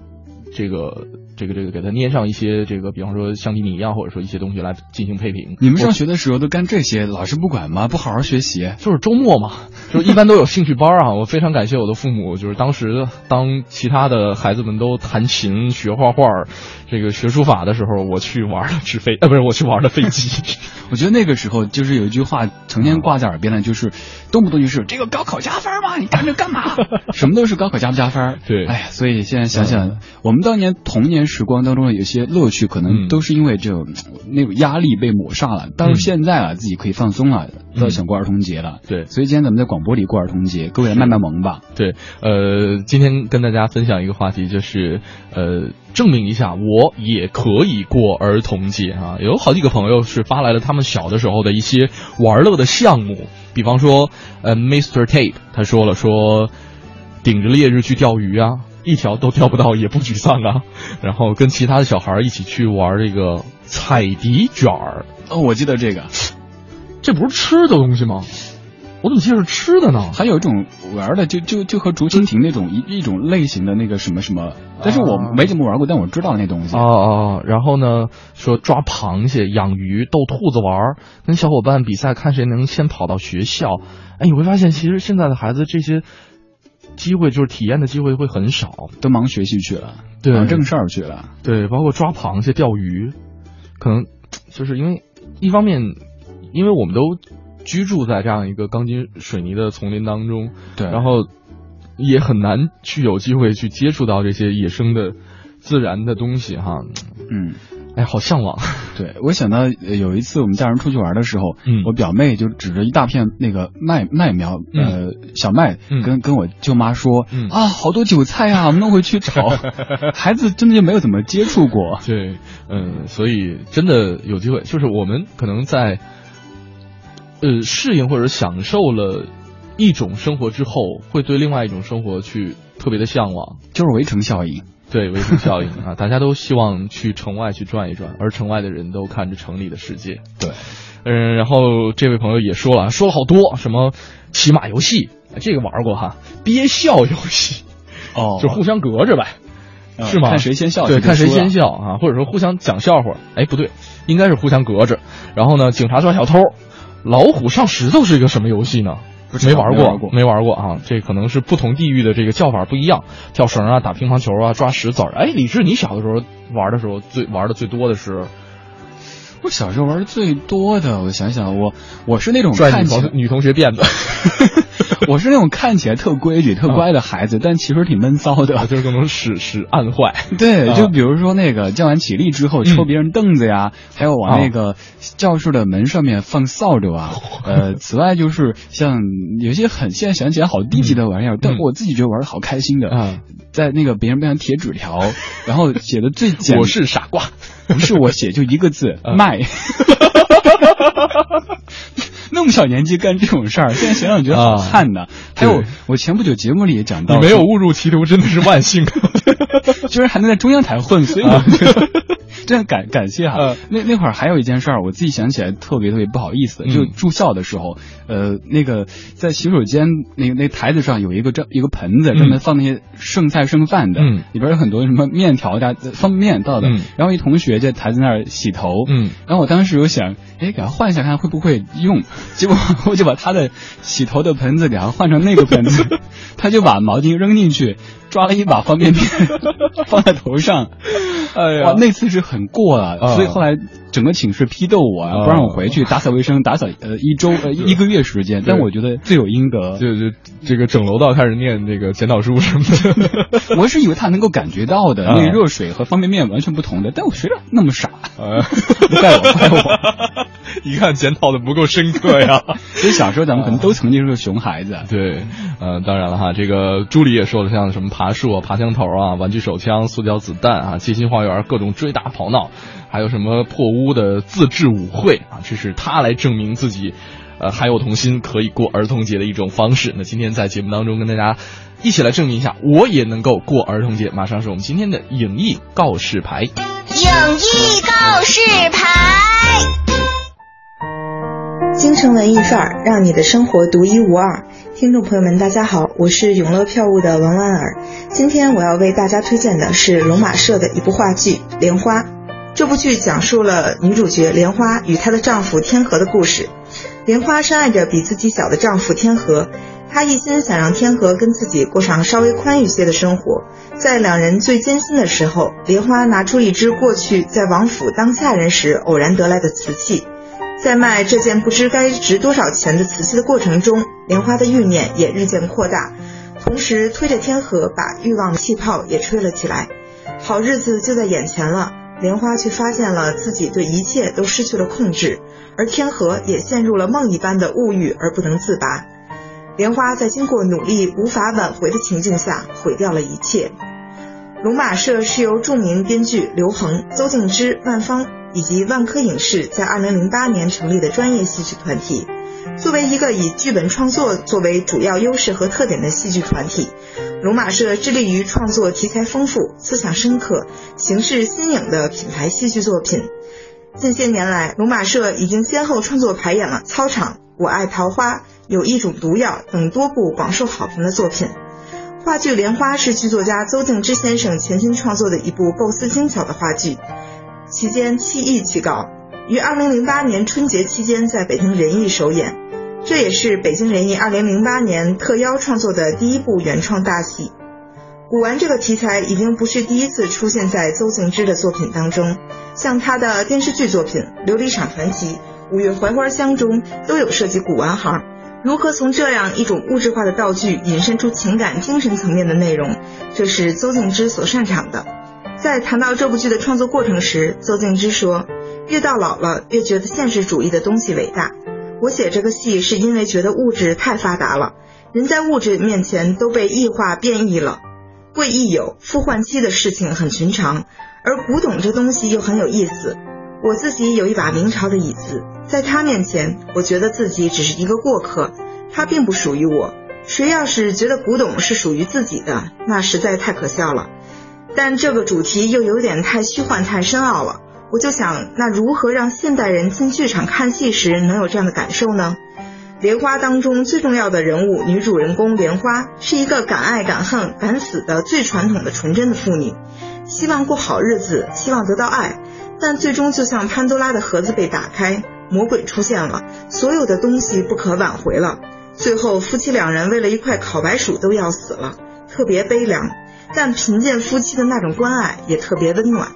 [SPEAKER 1] 这个这个这个给它捏上一些这个，比方说橡皮泥啊，或者说一些东西来进行配平。
[SPEAKER 2] 你们上学的时候都干这些，老师不管吗？不好好学习？
[SPEAKER 1] 就是周末嘛，就是一般都有兴趣班啊。我非常感谢我的父母，就是当时当其他的孩子们都弹琴、学画画、这个学书法的时候，我去玩了纸飞，呃，不是我去玩了飞机。
[SPEAKER 2] 我觉得那个时候就是有一句话成天挂在耳边的，就是动不动就是这个高考加分吗？你干这干嘛？什么都是高考加不加分？
[SPEAKER 1] 对，
[SPEAKER 2] 哎呀，所以现在想想，嗯、我们当年童年时光当中的有些乐趣，可能都是因为这种、嗯、那种压力被抹杀了。但是现在啊，自己可以放松了，要想过儿童节了。
[SPEAKER 1] 对，
[SPEAKER 2] 所以今天咱们在广播里过儿童节，各位来卖卖萌吧。
[SPEAKER 1] 对，呃，今天跟大家分享一个话题，就是呃。证明一下，我也可以过儿童节啊！有好几个朋友是发来了他们小的时候的一些玩乐的项目，比方说，呃，Mr. Tape 他说了说，顶着烈日去钓鱼啊，一条都钓不到也不沮丧啊。然后跟其他的小孩一起去玩这个彩笛卷儿。
[SPEAKER 2] 哦，我记得这个，
[SPEAKER 1] 这不是吃的东西吗？我怎么记得是吃的呢？
[SPEAKER 2] 还有一种玩的，就就就和竹蜻蜓那种一一种类型的那个什么什么，但是我没怎么玩过，但我知道那东西。
[SPEAKER 1] 哦哦，然后呢，说抓螃蟹、养鱼、逗兔子玩，跟小伙伴比赛，看谁能先跑到学校。哎，你会发现，其实现在的孩子这些机会，就是体验的机会会很少，
[SPEAKER 2] 都忙学习去了，
[SPEAKER 1] 对，
[SPEAKER 2] 忙正事儿去了。
[SPEAKER 1] 对，包括抓螃蟹、钓鱼，可能就是因为一方面，因为我们都。居住在这样一个钢筋水泥的丛林当中，
[SPEAKER 2] 对，
[SPEAKER 1] 然后也很难去有机会去接触到这些野生的、自然的东西哈。
[SPEAKER 2] 嗯。
[SPEAKER 1] 哎，好向往。
[SPEAKER 2] 对我想到有一次我们家人出去玩的时候，
[SPEAKER 1] 嗯，
[SPEAKER 2] 我表妹就指着一大片那个麦麦苗，呃，小麦，跟跟我舅妈说，啊，好多韭菜啊，我们弄回去炒。孩子真的就没有怎么接触过。
[SPEAKER 1] 对，嗯，所以真的有机会，就是我们可能在，呃，适应或者享受了一种生活之后，会对另外一种生活去特别的向往，
[SPEAKER 2] 就是围城效应。
[SPEAKER 1] 对围城效应啊，大家都希望去城外去转一转，而城外的人都看着城里的世界。
[SPEAKER 2] 对，
[SPEAKER 1] 嗯，然后这位朋友也说了，说了好多什么骑马游戏，这个玩过哈，憋笑游戏，
[SPEAKER 2] 哦，
[SPEAKER 1] 就互相隔着呗，是吗？
[SPEAKER 2] 看谁先笑，
[SPEAKER 1] 对，看谁先笑啊，或者说互相讲笑话。哎，不对，应该是互相隔着。然后呢，警察抓小偷，老虎上石头是一个什么游戏呢？
[SPEAKER 2] 没
[SPEAKER 1] 玩
[SPEAKER 2] 过，
[SPEAKER 1] 没玩过啊！这可能是不同地域的这个叫法不一样，跳绳啊，打乒乓球啊，抓石子儿。哎，李志，你小的时候玩的时候最玩的最多的是？
[SPEAKER 2] 我小时候玩的最多的，我想想，我我是那种
[SPEAKER 1] 拽女同女同学辫子，
[SPEAKER 2] 我是那种看起来特规矩、特乖的孩子，但其实挺闷骚的，
[SPEAKER 1] 就是各种使使暗坏。
[SPEAKER 2] 对，就比如说那个叫完起立之后抽别人凳子呀，还有往那个教室的门上面放扫帚啊。呃，此外就是像有些很现在想起来好低级的玩意儿，但我自己觉得玩的好开心的
[SPEAKER 1] 啊，
[SPEAKER 2] 在那个别人背上贴纸条，然后写的最简，
[SPEAKER 1] 我是傻瓜，
[SPEAKER 2] 不是我写就一个字 卖。那么小年纪干这种事儿，现在想想觉得好汗呐。还有，我前不久节目里也讲到，
[SPEAKER 1] 你没有误入歧途，真的是万幸。
[SPEAKER 2] 居然还能在中央台混，所以我觉得 真的感感谢哈。那那会儿还有一件事儿，我自己想起来特别特别不好意思，就住校的时候，呃，那个在洗手间那个那台子上有一个这一个盆子，专门放那些剩菜剩饭的，里边有很多什么面条的、方便面倒的。然后一同学在台子那儿洗头，
[SPEAKER 1] 嗯，
[SPEAKER 2] 然后我当时有想，哎，给他换一下看会不会用。结果我就把他的洗头的盆子给他换成那个盆子，他就把毛巾扔进去，抓了一把方便面 放在头上。
[SPEAKER 1] 哎呀，
[SPEAKER 2] 那次是很过了，所以后来整个寝室批斗我，不让我回去打扫卫生，打扫呃一周呃 一个月时间。但我觉得罪有应得，
[SPEAKER 1] 就就这个整楼道开始念这个检讨书什么的。
[SPEAKER 2] 我是以为他能够感觉到的，那个热水和方便面完全不同的，但我谁那么傻？不怪我，怪我。
[SPEAKER 1] 一看检讨的不够深刻呀。
[SPEAKER 2] 所以小时候咱们可能都曾经是个熊孩子。
[SPEAKER 1] 对，呃，当然了哈，这个朱莉也说了，像什么爬树啊、爬墙头啊、玩具手枪、塑胶子弹啊、街心花园、各种追打跑闹，还有什么破屋的自制舞会啊，这是他来证明自己，呃，还有童心，可以过儿童节的一种方式。那今天在节目当中跟大家一起来证明一下，我也能够过儿童节。马上是我们今天的影艺告示牌。影
[SPEAKER 11] 艺告示牌。
[SPEAKER 12] 京城文艺范儿，让你的生活独一无二。听众朋友们，大家好，我是永乐票务的王婉儿。今天我要为大家推荐的是龙马社的一部话剧《莲花》。这部剧讲述了女主角莲花与她的丈夫天河的故事。莲花深爱着比自己小的丈夫天河，她一心想让天河跟自己过上稍微宽裕些的生活。在两人最艰辛的时候，莲花拿出一只过去在王府当下人时偶然得来的瓷器。在卖这件不知该值多少钱的瓷器的过程中，莲花的欲念也日渐扩大，同时推着天河把欲望的气泡也吹了起来。好日子就在眼前了，莲花却发现了自己对一切都失去了控制，而天河也陷入了梦一般的物欲而不能自拔。莲花在经过努力无法挽回的情境下，毁掉了一切。龙马社是由著名编剧刘恒、邹静之、万芳。以及万科影视在二零零八年成立的专业戏曲团体，作为一个以剧本创作作为主要优势和特点的戏剧团体，龙马社致力于创作题材丰富、思想深刻、形式新颖的品牌戏剧作品。近些年来，龙马社已经先后创作排演了《操场》《我爱桃花》《有一种毒药》等多部广受好评的作品。话剧《莲花》是剧作家邹静之先生全新创作的一部构思精巧的话剧。期间七艺极高，于二零零八年春节期间在北京人艺首演，这也是北京人艺二零零八年特邀创作的第一部原创大戏。古玩这个题材已经不是第一次出现在邹静之的作品当中，像他的电视剧作品《琉璃厂传奇》《五月槐花香》中都有涉及古玩行。如何从这样一种物质化的道具引申出情感、精神层面的内容，这是邹静之所擅长的。在谈到这部剧的创作过程时，邹静之说：“越到老了，越觉得现实主义的东西伟大。我写这个戏是因为觉得物质太发达了，人在物质面前都被异化变异了。贵亦有，富换妻的事情很寻常，而古董这东西又很有意思。我自己有一把明朝的椅子，在他面前，我觉得自己只是一个过客，它并不属于我。谁要是觉得古董是属于自己的，那实在太可笑了。”但这个主题又有点太虚幻、太深奥了。我就想，那如何让现代人进剧场看戏时能有这样的感受呢？《莲花》当中最重要的人物，女主人公莲花，是一个敢爱敢恨敢死的最传统的纯真的妇女，希望过好日子，希望得到爱，但最终就像潘多拉的盒子被打开，魔鬼出现了，所有的东西不可挽回了。最后，夫妻两人为了一块烤白薯都要死了，特别悲凉。但贫贱夫妻的那种关爱也特别温暖。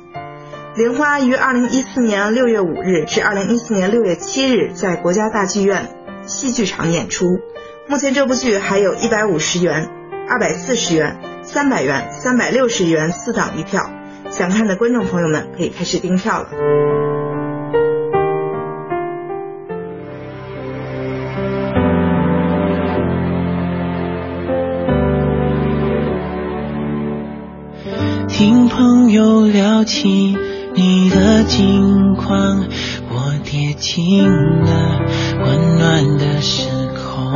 [SPEAKER 12] 莲花于二零一四年六月五日至二零一四年六月七日在国家大剧院戏剧场演出。目前这部剧还有一百五十元、二百四十元、三百元、三百六十元四档一票，想看的观众朋友们可以开始订票了。
[SPEAKER 13] 听朋友聊起你的近况，我跌进了温暖的时空。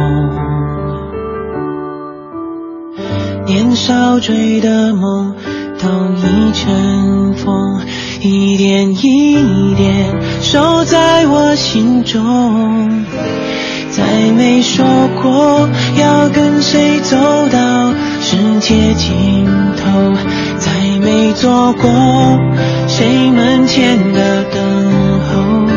[SPEAKER 13] 年少追的梦都已成风，一点一点收在我心中。再没说过要跟谁走到世界尽头。再没做过谁门前的等候，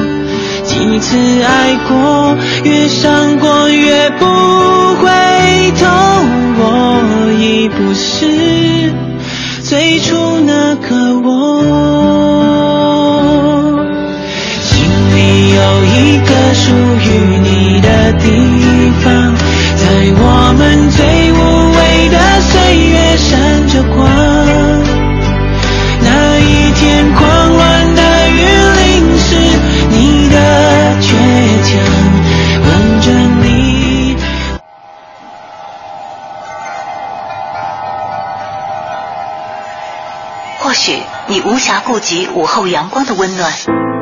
[SPEAKER 13] 几次爱过，越伤过越不回头。我已不是最初那个我，心里有一个属于你的地方，在我们最无畏的岁月闪着光。那一天狂乱的雨淋湿你的倔强，吻着你。
[SPEAKER 4] 或许你无暇顾及午后阳光的温暖，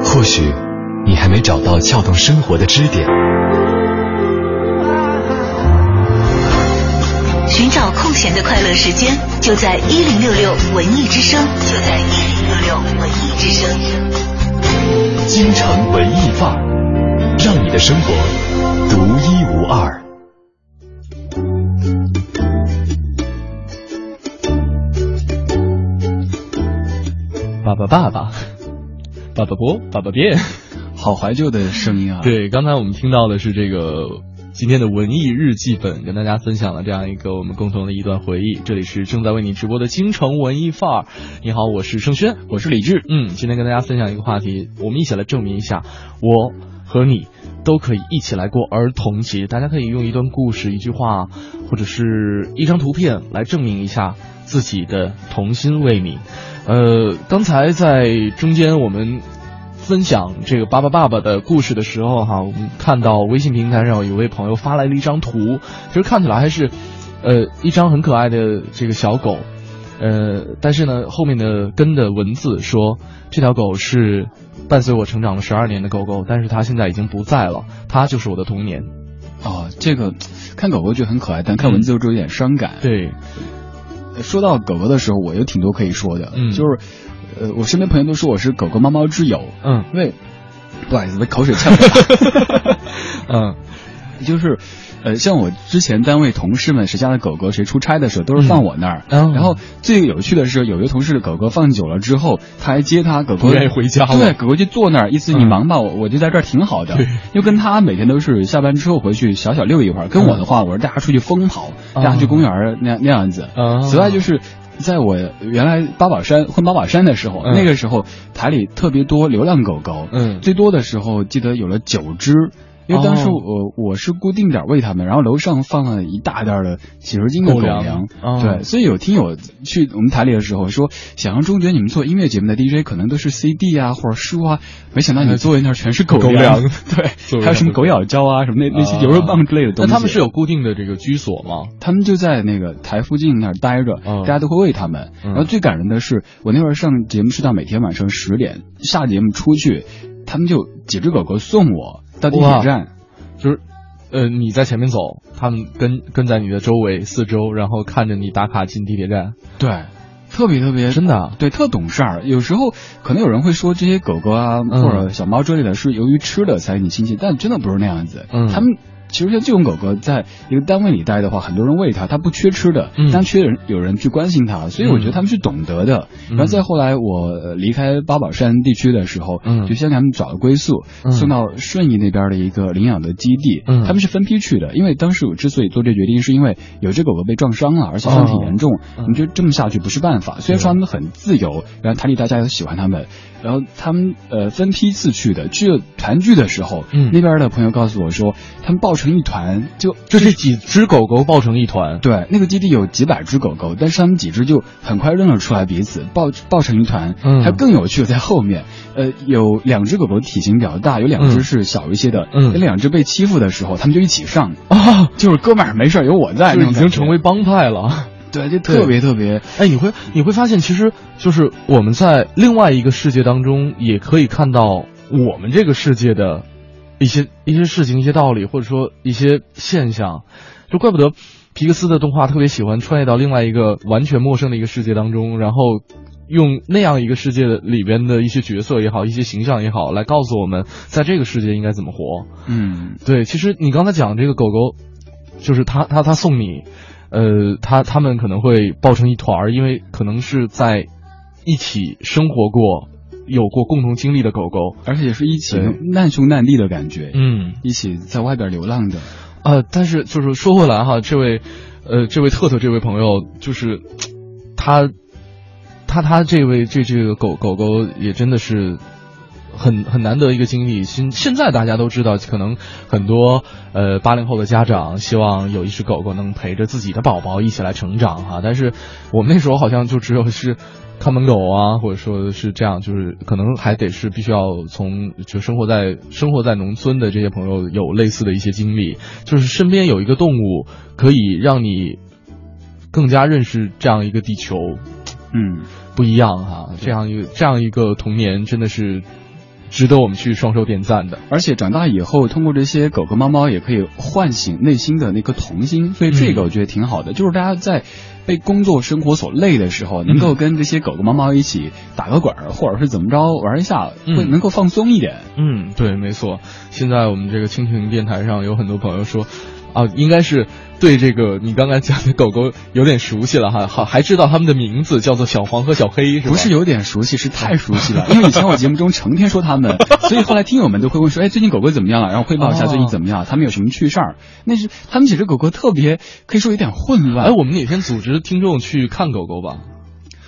[SPEAKER 3] 或许你还没找到撬动生活的支点。
[SPEAKER 4] 闲的快乐时间，就在一零六六文艺之声，就在一零六六文艺之声。
[SPEAKER 3] 京城文艺范儿，让你的生活独一无二。
[SPEAKER 1] 爸爸爸爸，爸爸播，爸爸变，
[SPEAKER 2] 好怀旧的声音啊！
[SPEAKER 1] 对，刚才我们听到的是这个。今天的文艺日记本跟大家分享了这样一个我们共同的一段回忆。这里是正在为你直播的京城文艺范儿。你好，我是盛轩，
[SPEAKER 2] 我是李志。
[SPEAKER 1] 嗯，今天跟大家分享一个话题，我们一起来证明一下，我和你都可以一起来过儿童节。大家可以用一段故事、一句话或者是一张图片来证明一下自己的童心未泯。呃，刚才在中间我们。分享这个巴巴爸爸的故事的时候，哈，我们看到微信平台上有位朋友发来了一张图，其实看起来还是，呃，一张很可爱的这个小狗，呃，但是呢，后面的跟的文字说，这条狗是伴随我成长了十二年的狗狗，但是它现在已经不在了，它就是我的童年。
[SPEAKER 2] 哦，这个看狗狗就很可爱，但看文字就有点伤感。
[SPEAKER 1] 对，
[SPEAKER 2] 说到狗狗的时候，我有挺多可以说的，
[SPEAKER 1] 嗯，
[SPEAKER 2] 就是。呃，我身边朋友都说我是狗狗猫猫之友，
[SPEAKER 1] 嗯，
[SPEAKER 2] 因为不好意思，我口水呛了，嗯，就是，呃，像我之前单位同事们谁家的狗狗谁出差的时候都是放我那儿，然后最有趣的是有一个同事的狗狗放久了之后，他还接他狗狗
[SPEAKER 1] 愿意回家了，
[SPEAKER 2] 对，狗狗就坐那儿，意思你忙吧，我我就在这儿挺好的，又跟他每天都是下班之后回去小小遛一会儿，跟我的话我是带他出去疯跑，带他去公园那样那样子，此外就是。在我原来八宝山混八宝山的时候，那个时候台里特别多流浪狗狗，
[SPEAKER 1] 嗯，
[SPEAKER 2] 最多的时候记得有了九只，因为当时我我是固定点喂它们，然后楼上放了一大袋的几十斤的狗粮，对，所以有听友去我们台里的时候说，想象中觉得你们做音乐节目的 DJ 可能都是 CD 啊或者书啊，没想到你座位那全是狗
[SPEAKER 1] 粮，
[SPEAKER 2] 对，还有什么狗咬胶啊什么那那些牛肉棒之类的东西。
[SPEAKER 1] 那他们是有固定的这个居所吗？
[SPEAKER 2] 他们就在那个台附近那儿待着，大家都会喂他们。然后最感人的是，我那会儿上节目是到每天晚上十点下节目出去，他们就几只狗狗送我到地铁站。
[SPEAKER 1] 就是，呃，你在前面走，他们跟跟在你的周围四周，然后看着你打卡进地铁站。
[SPEAKER 2] 对，特别特别
[SPEAKER 1] 真的，
[SPEAKER 2] 对，特懂事儿。有时候可能有人会说这些狗狗啊或者小猫之类的是由于吃的才你亲近，但真的不是那样子。嗯，他们。其实像这种狗狗，在一个单位里待的话，很多人喂它，它不缺吃的，但缺人有人去关心它，所以我觉得他们是懂得的。然后再后来，我离开八宝山地区的时候，就先给他们找了归宿，送到顺义那边的一个领养的基地。他们是分批去的，因为当时我之所以做这决定，是因为有只狗狗被撞伤了，而且伤挺严重，你就这么下去不是办法。虽然说他们很自由，然后台里大家也喜欢他们。然后他们呃分批次去的，去团聚的时候，嗯，那边的朋友告诉我说，他们抱成一团，就
[SPEAKER 1] 这是几只狗狗抱成一团。
[SPEAKER 2] 对，那个基地有几百只狗狗，但是他们几只就很快认了出来彼此，抱抱成一团。嗯，还更有趣的在后面，呃，有两只狗狗体型比较大，有两只是小一些的。嗯，那两只被欺负的时候，他们就一起上啊，就是哥们儿没事有我在，
[SPEAKER 1] 已经成为帮派了。
[SPEAKER 2] 对，就特别特别，
[SPEAKER 1] 哎，你会你会发现，其实就是我们在另外一个世界当中，也可以看到我们这个世界的一些一些事情、一些道理，或者说一些现象。就怪不得皮克斯的动画特别喜欢穿越到另外一个完全陌生的一个世界当中，然后用那样一个世界的里边的一些角色也好，一些形象也好，来告诉我们在这个世界应该怎么活。
[SPEAKER 2] 嗯，
[SPEAKER 1] 对，其实你刚才讲这个狗狗，就是他他他送你。呃，他他们可能会抱成一团儿，因为可能是在一起生活过、有过共同经历的狗狗，
[SPEAKER 2] 而且是一起难兄难弟的感觉，
[SPEAKER 1] 嗯，
[SPEAKER 2] 一起在外边流浪的。
[SPEAKER 1] 呃，但是就是说回来哈，这位呃，这位特特这位朋友，就是他他他这位这这个狗狗狗也真的是。很很难得一个经历，现现在大家都知道，可能很多呃八零后的家长希望有一只狗狗能陪着自己的宝宝一起来成长哈，但是我们那时候好像就只有是看门狗啊，或者说是这样，就是可能还得是必须要从就生活在生活在农村的这些朋友有类似的一些经历，就是身边有一个动物可以让你更加认识这样一个地球，
[SPEAKER 2] 嗯，
[SPEAKER 1] 不一样哈，这样一个这样一个童年真的是。值得我们去双手点赞的，
[SPEAKER 2] 而且长大以后，通过这些狗狗、猫猫，也可以唤醒内心的那颗童心，所以这个我觉得挺好的。就是大家在被工作生活所累的时候，能够跟这些狗狗、猫猫一起打个滚儿，或者是怎么着玩一下，会能够放松一点。
[SPEAKER 1] 嗯，对，没错。现在我们这个蜻蜓电台上有很多朋友说，啊，应该是。对这个你刚才讲的狗狗有点熟悉了哈，好还知道它们的名字叫做小黄和小黑，是
[SPEAKER 2] 不是有点熟悉？是太熟悉了，因为以前我节目中成天说它们，所以后来听友们都会问说，哎，最近狗狗怎么样了？然后汇报一下最近怎么样，它们有什么趣事儿？那是他们几只狗狗特别可以说有点混乱。
[SPEAKER 1] 哎，我们哪天组织听众去看狗狗吧，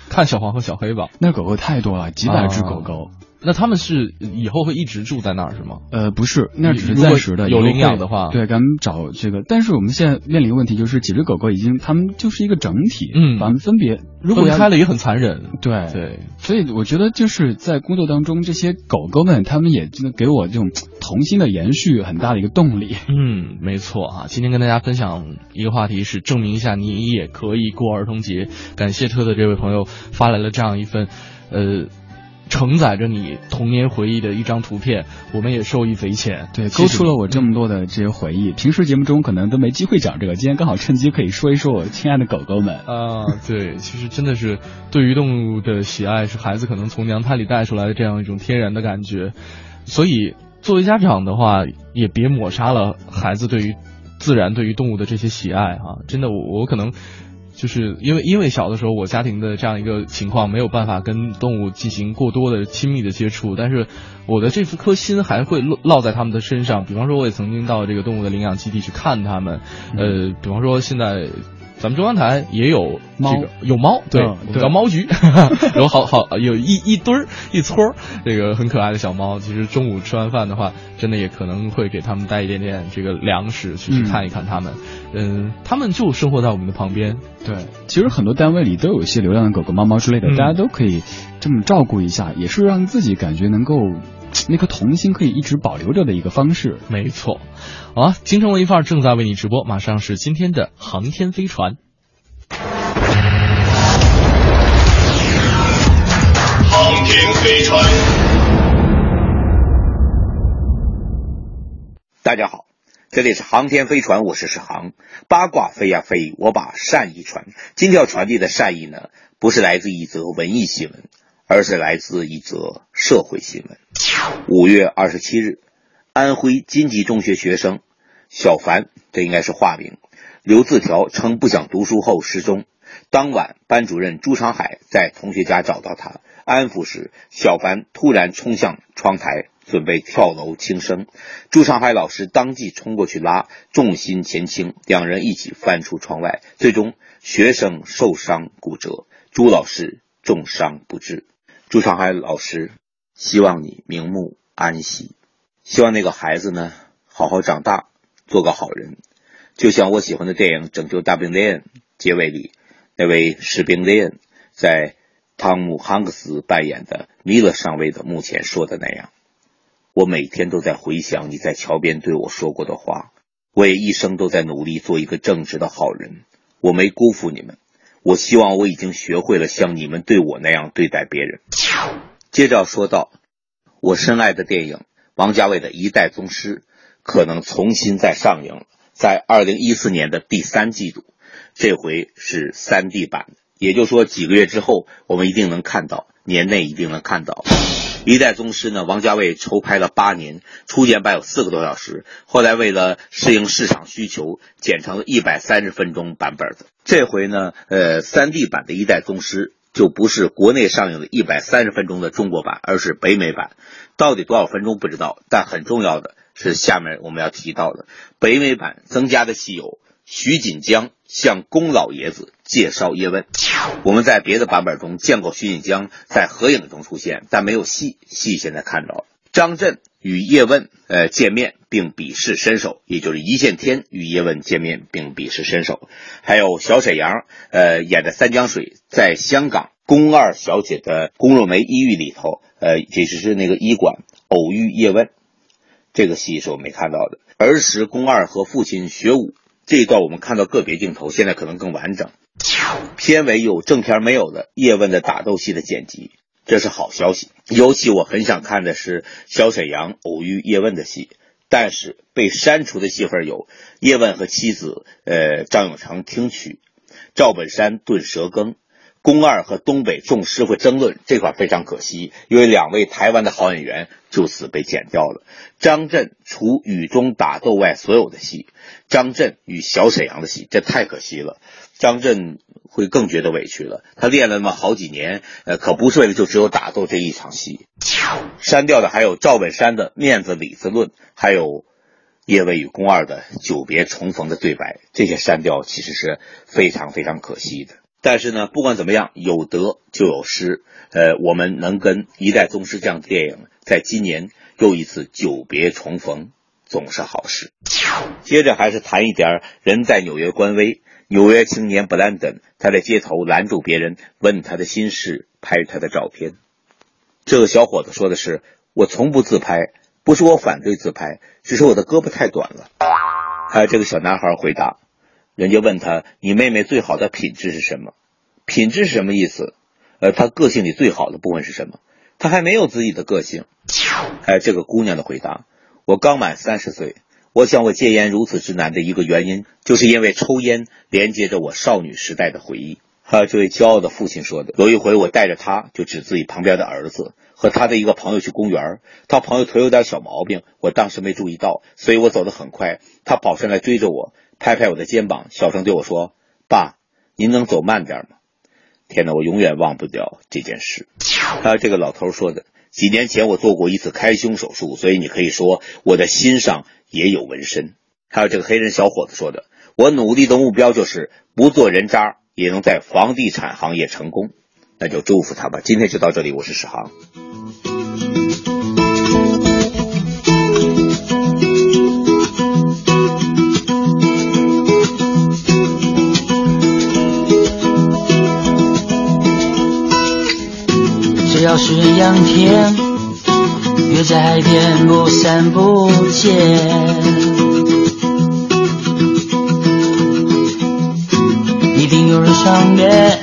[SPEAKER 1] 看小黄和小黑吧。
[SPEAKER 2] 那狗狗太多了，几百只狗狗。
[SPEAKER 1] 那他们是以后会一直住在那儿是吗？
[SPEAKER 2] 呃，不是，那只是暂时的。
[SPEAKER 1] 有领养的话，
[SPEAKER 2] 对，咱们找这个。但是我们现在面临一个问题，就是几只狗狗已经，它们就是一个整体，
[SPEAKER 1] 嗯，
[SPEAKER 2] 把它们分别，
[SPEAKER 1] 如果开了也很残忍。
[SPEAKER 2] 对
[SPEAKER 1] 对，
[SPEAKER 2] 所以我觉得就是在工作当中，这些狗狗们，它们也真的给我这种童心的延续很大的一个动力。
[SPEAKER 1] 嗯，没错啊。今天跟大家分享一个话题是证明一下你也可以过儿童节。感谢特特这位朋友发来了这样一份，呃。承载着你童年回忆的一张图片，我们也受益匪浅。
[SPEAKER 2] 对，勾出了我这么多的这些回忆。平时节目中可能都没机会讲这个，今天刚好趁机可以说一说我亲爱的狗狗们。
[SPEAKER 1] 啊，对，其实真的是对于动物的喜爱，是孩子可能从娘胎里带出来的这样一种天然的感觉。所以作为家长的话，也别抹杀了孩子对于自然、对于动物的这些喜爱啊！真的，我我可能。就是因为因为小的时候我家庭的这样一个情况没有办法跟动物进行过多的亲密的接触，但是我的这颗心还会落落在他们的身上。比方说，我也曾经到这个动物的领养基地去看他们，呃，比方说现在咱们中央台也有
[SPEAKER 2] 猫
[SPEAKER 1] 这个有猫，对，
[SPEAKER 2] 嗯
[SPEAKER 1] 我们叫猫局，有好好有一一堆儿一撮儿这个很可爱的小猫。其实中午吃完饭的话，真的也可能会给他们带一点点这个粮食，去去
[SPEAKER 2] 嗯
[SPEAKER 1] 看一看它们。嗯，它们就生活在我们的旁边。
[SPEAKER 2] 对，其实很多单位里都有一些流浪的狗狗、猫猫之类的，
[SPEAKER 1] 嗯
[SPEAKER 2] 大家都可以这么照顾一下，也是让自己感觉能够那颗童心可以一直保留着的一个方式。
[SPEAKER 1] 没错，好啊，京城文艺范儿正在为你直播，马上是今天的航天飞船。
[SPEAKER 3] 航天飞船。
[SPEAKER 14] 大家好，这里是航天飞船，我是史航。八卦飞呀飞，我把善意传。今天要传递的善意呢，不是来自一则文艺新闻，而是来自一则社会新闻。五月二十七日，安徽金吉中学学生小凡，这应该是化名，留字条称不想读书后失踪。当晚，班主任朱长海在同学家找到他，安抚时，小凡突然冲向窗台，准备跳楼轻生。朱长海老师当即冲过去拉，重心前倾，两人一起翻出窗外。最终，学生受伤骨折，朱老师重伤不治。朱长海老师，希望你瞑目安息，希望那个孩子呢好好长大，做个好人。就像我喜欢的电影《拯救大兵瑞恩》结尾里。那位士兵雷恩在汤姆·汉克斯扮演的米勒上尉的墓前说的那样：“我每天都在回想你在桥边对我说过的话，我也一生都在努力做一个正直的好人。我没辜负你们，我希望我已经学会了像你们对我那样对待别人。”接着说到，我深爱的电影王家卫的《一代宗师》可能重新再上映，在二零一四年的第三季度。这回是三 D 版，也就是说几个月之后我们一定能看到，年内一定能看到。一代宗师呢，王家卫筹拍了八年，初剪版有四个多小时，后来为了适应市场需求，剪成了一百三十分钟版本的。这回呢，呃，三 D 版的一代宗师就不是国内上映的一百三十分钟的中国版，而是北美版。到底多少分钟不知道，但很重要的是下面我们要提到的北美版增加的戏有。徐锦江向宫老爷子介绍叶问。我们在别的版本中见过徐锦江在合影中出现，但没有戏。戏现在看到了。张震与叶问呃见面并比试身手，也就是一线天与叶问见面并比试身手。还有小沈阳呃演的三江水在香港宫二小姐的宫若梅医院里头，呃也就是那个医馆偶遇叶问。这个戏是我没看到的。儿时宫二和父亲学武。这一段我们看到个别镜头，现在可能更完整。片尾有正片没有的叶问的打斗戏的剪辑，这是好消息。尤其我很想看的是小沈阳偶遇叶问的戏，但是被删除的戏份有叶问和妻子呃张永成听曲，赵本山炖蛇羹，宫二和东北众师傅争论，这块非常可惜，因为两位台湾的好演员就此被剪掉了。张震除雨中打斗外所有的戏。张震与小沈阳的戏，这太可惜了。张震会更觉得委屈了。他练了那么好几年，呃，可不是为了就只有打斗这一场戏。删掉的还有赵本山的面子里子论，还有叶问与宫二的久别重逢的对白，这些删掉其实是非常非常可惜的。但是呢，不管怎么样，有得就有失。呃，我们能跟《一代宗师》这样的电影，在今年又一次久别重逢。总是好事。接着还是谈一点人在纽约官微，纽约青年布兰登，他在街头拦住别人，问他的心事，拍他的照片。这个小伙子说的是：“我从不自拍，不是我反对自拍，只是我的胳膊太短了。”还有这个小男孩回答，人家问他：“你妹妹最好的品质是什么？”品质是什么意思？呃，她个性里最好的部分是什么？她还没有自己的个性。还有这个姑娘的回答。我刚满三十岁，我想我戒烟如此之难的一个原因，就是因为抽烟连接着我少女时代的回忆。还有这位骄傲的父亲说的，有一回我带着他，就指自己旁边的儿子和他的一个朋友去公园，他朋友腿有点小毛病，我当时没注意到，所以我走得很快，他跑上来追着我，拍拍我的肩膀，小声对我说：“爸，您能走慢点吗？”天哪，我永远忘不掉这件事。还有这个老头说的。几年前我做过一次开胸手术，所以你可以说我的心上也有纹身。还有这个黑人小伙子说的，我努力的目标就是不做人渣，也能在房地产行业成功。那就祝福他吧。今天就到这里，我是史航。
[SPEAKER 15] 要是阳天，约在海边不散不见。一定有人赏月，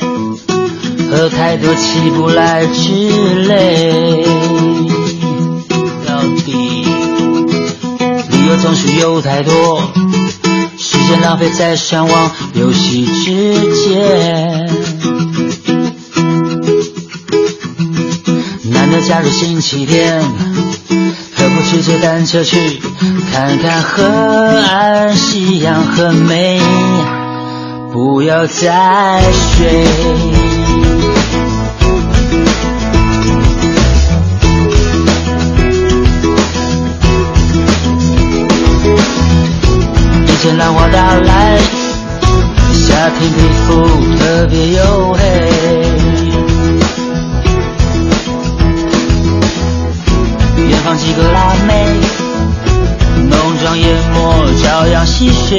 [SPEAKER 15] 喝太多起不来之类。到底理由总是有太多，时间浪费在上网游戏之间。假日星期天，何不骑着单车去看看河岸，夕阳很美，不要再睡。一阵浪花打来，夏天皮肤特别黝黑。朝阳戏水。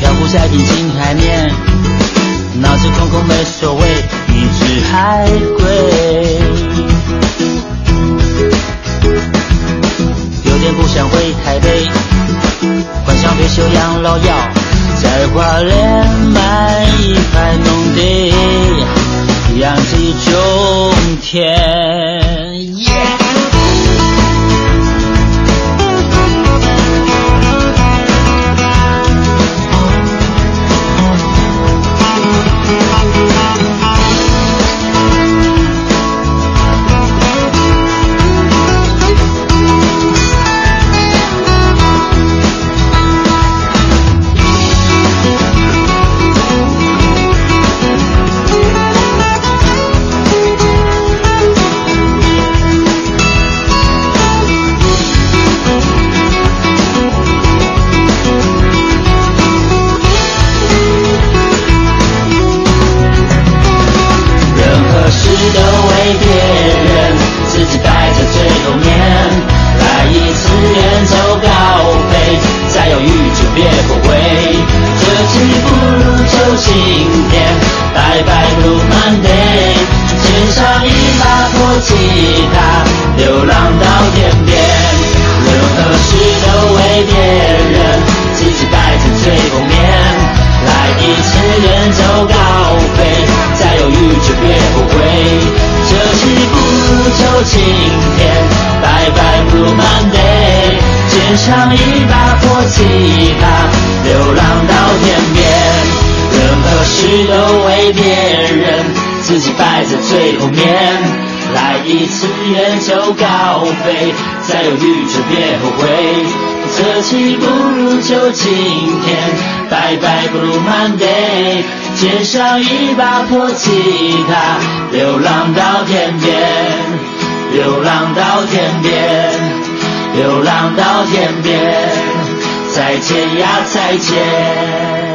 [SPEAKER 15] 漂浮在平静海面，脑子空空没所谓，一只海龟。有点不想回台北，幻想退休养老药，在花莲买一块农地。养鸡种田。别人，自己摆在最后面。来一次远走高飞，再犹豫就别后悔。这期不如就今天，拜拜 Blue Monday。肩上一把破吉他，流浪到天边，流浪到天边，流浪到天边。再见呀，再见。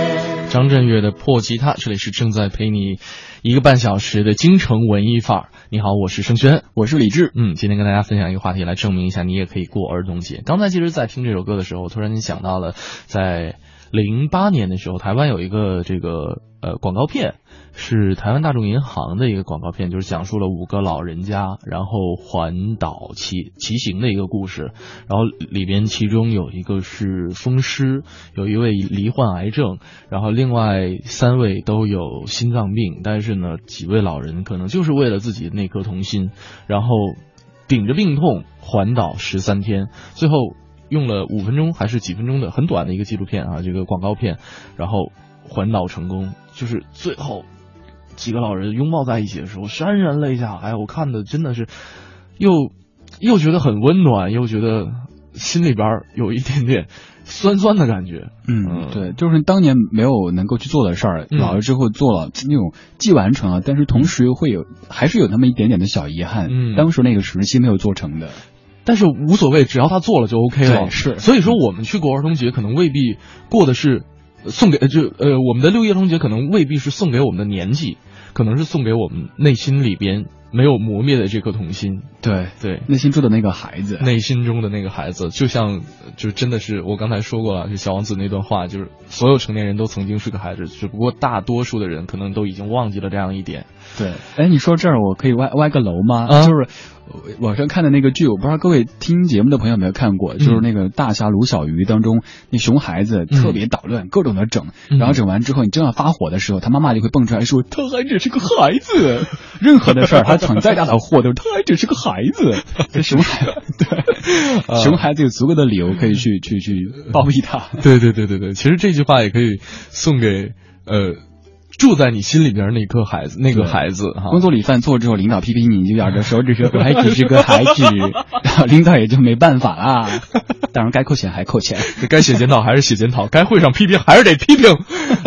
[SPEAKER 1] 张震岳的破吉他，这里是正在陪你一个半小时的京城文艺范儿。你好，我是盛轩，
[SPEAKER 2] 我是李志。
[SPEAKER 1] 嗯，今天跟大家分享一个话题，来证明一下你也可以过儿童节。刚才其实，在听这首歌的时候，突然间想到了，在零八年的时候，台湾有一个这个呃广告片，是台湾大众银行的一个广告片，就是讲述了五个老人家然后环岛骑骑行的一个故事。然后里边其中有一个是风湿，有一位罹患癌症，然后另外三位都有心脏病，但是呢，几位老人可能就是为了自己那颗童心，然后顶着病痛环岛十三天，最后用了五分钟还是几分钟的很短的一个纪录片啊，这个广告片，然后环岛成功，就是最后几个老人拥抱在一起的时候，潸然泪下。哎，我看的真的是又又觉得很温暖，又觉得心里边有一点点酸酸的感觉。
[SPEAKER 2] 嗯，对，就是当年没有能够去做的事儿，
[SPEAKER 1] 嗯
[SPEAKER 2] 老了之后做了那种既完成了，但是同时又会有还是有那么一点点的小遗憾。
[SPEAKER 1] 嗯
[SPEAKER 2] 当时那个时期没有做成的。
[SPEAKER 1] 但是无所谓，只要他做了就 OK 了。
[SPEAKER 2] 是
[SPEAKER 1] 所以说我们去过儿童节，可能未必过的是呃送给呃就呃我们的六一儿童节，可能未必是送给我们的年纪，可能是送给我们内心里边没有磨灭的这颗童心。
[SPEAKER 2] 对
[SPEAKER 1] 对，
[SPEAKER 2] 内心住的那个孩子，
[SPEAKER 1] 内心中的那个孩子，就像就真的是我刚才说过了，就小王子那段话，就是所有成年人都曾经是个孩子，只不过大多数的人可能都已经忘记了这样一点。
[SPEAKER 2] 对，哎，你说这儿我可以歪歪个楼吗？
[SPEAKER 1] 啊
[SPEAKER 2] 就是呃网上看的那个剧，我不知道各位听节目的朋友有没有看过，就是那个《大侠卢小鱼》当中，那熊孩子特别捣乱，各种的整，
[SPEAKER 1] 嗯。
[SPEAKER 2] 然后整完之后，你正要发火的时候，他妈妈就会蹦出来说：“他还只是个孩子，任何的事儿他闯再大的祸都是他还只是个孩子。”这熊孩子，对，熊孩子有足够的理由可以去去去包庇他。
[SPEAKER 1] 对对对对对，其实这句话也可以送给呃住在你心里边那颗孩子，那个孩子哈。
[SPEAKER 2] 工作里犯错之后，领导批评你，你就咬着手指说：“我还只是个孩子。”领导也就没办法啦。当然，该扣钱还扣钱，
[SPEAKER 1] 该写检讨还是写检讨，该会上批评还是得批评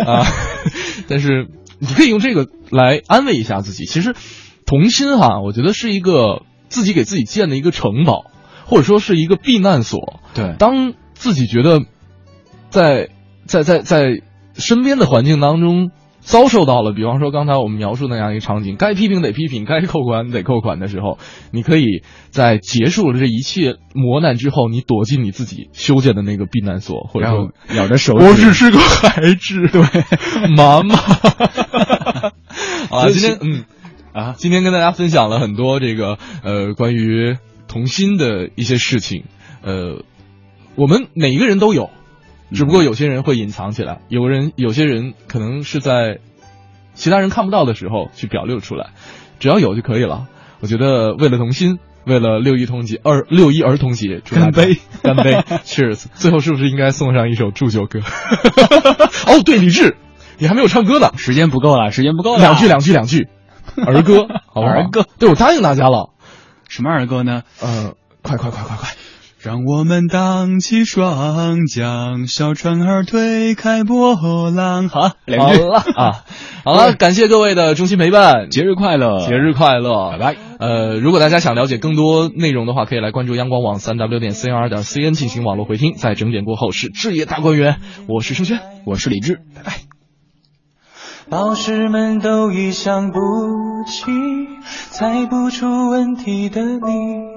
[SPEAKER 1] 啊。但是你可以用这个来安慰一下自己。其实童心哈，我觉得是一个自己给自己建的一个城堡，或者说是一个避难所。
[SPEAKER 2] 对，
[SPEAKER 1] 当自己觉得在在在在身边的环境当中。遭受到了，比方说刚才我们描述那样一个场景，该批评得批评，该扣款得扣款的时候，你可以在结束了这一切磨难之后，你躲进你自己修建的那个避难所，或者说
[SPEAKER 2] 咬着手
[SPEAKER 1] 我只是个孩子，对，妈妈。啊，今天嗯啊，今天跟大家分享了很多这个呃关于童心的一些事情，呃，我们每一个人都有。只不过有些人会隐藏起来，有人有些人可能是在其他人看不到的时候去表露出来，只要有就可以了。我觉得为了童心，为了六一童节二六一儿童节，
[SPEAKER 2] 干杯
[SPEAKER 1] 干杯，Cheers！最后是不是应该送上一首祝酒歌？哦，对，李志，你还没有唱歌呢，
[SPEAKER 2] 时间不够了，时间不够了，
[SPEAKER 1] 两句两句两句，儿歌，好不好？
[SPEAKER 2] 儿歌，
[SPEAKER 1] 对我答应大家了，
[SPEAKER 2] 什么儿歌呢？
[SPEAKER 1] 呃，快快快快快！
[SPEAKER 2] 让我们荡起双桨，小船儿推开波浪。好，两句
[SPEAKER 1] 好了啊，好了，感谢各位的衷心陪伴，
[SPEAKER 2] 节日快乐，
[SPEAKER 1] 节日快乐，
[SPEAKER 2] 拜拜。
[SPEAKER 1] 呃，如果大家想了解更多内容的话，可以来关注央广网三 w 点 c r 点 cn 进行网络回听。在整点过后是置业大观园，我是盛轩，
[SPEAKER 2] 我是李志，拜拜。
[SPEAKER 13] 老师们都已想不起猜不出问题的你。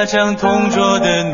[SPEAKER 13] 那张同桌的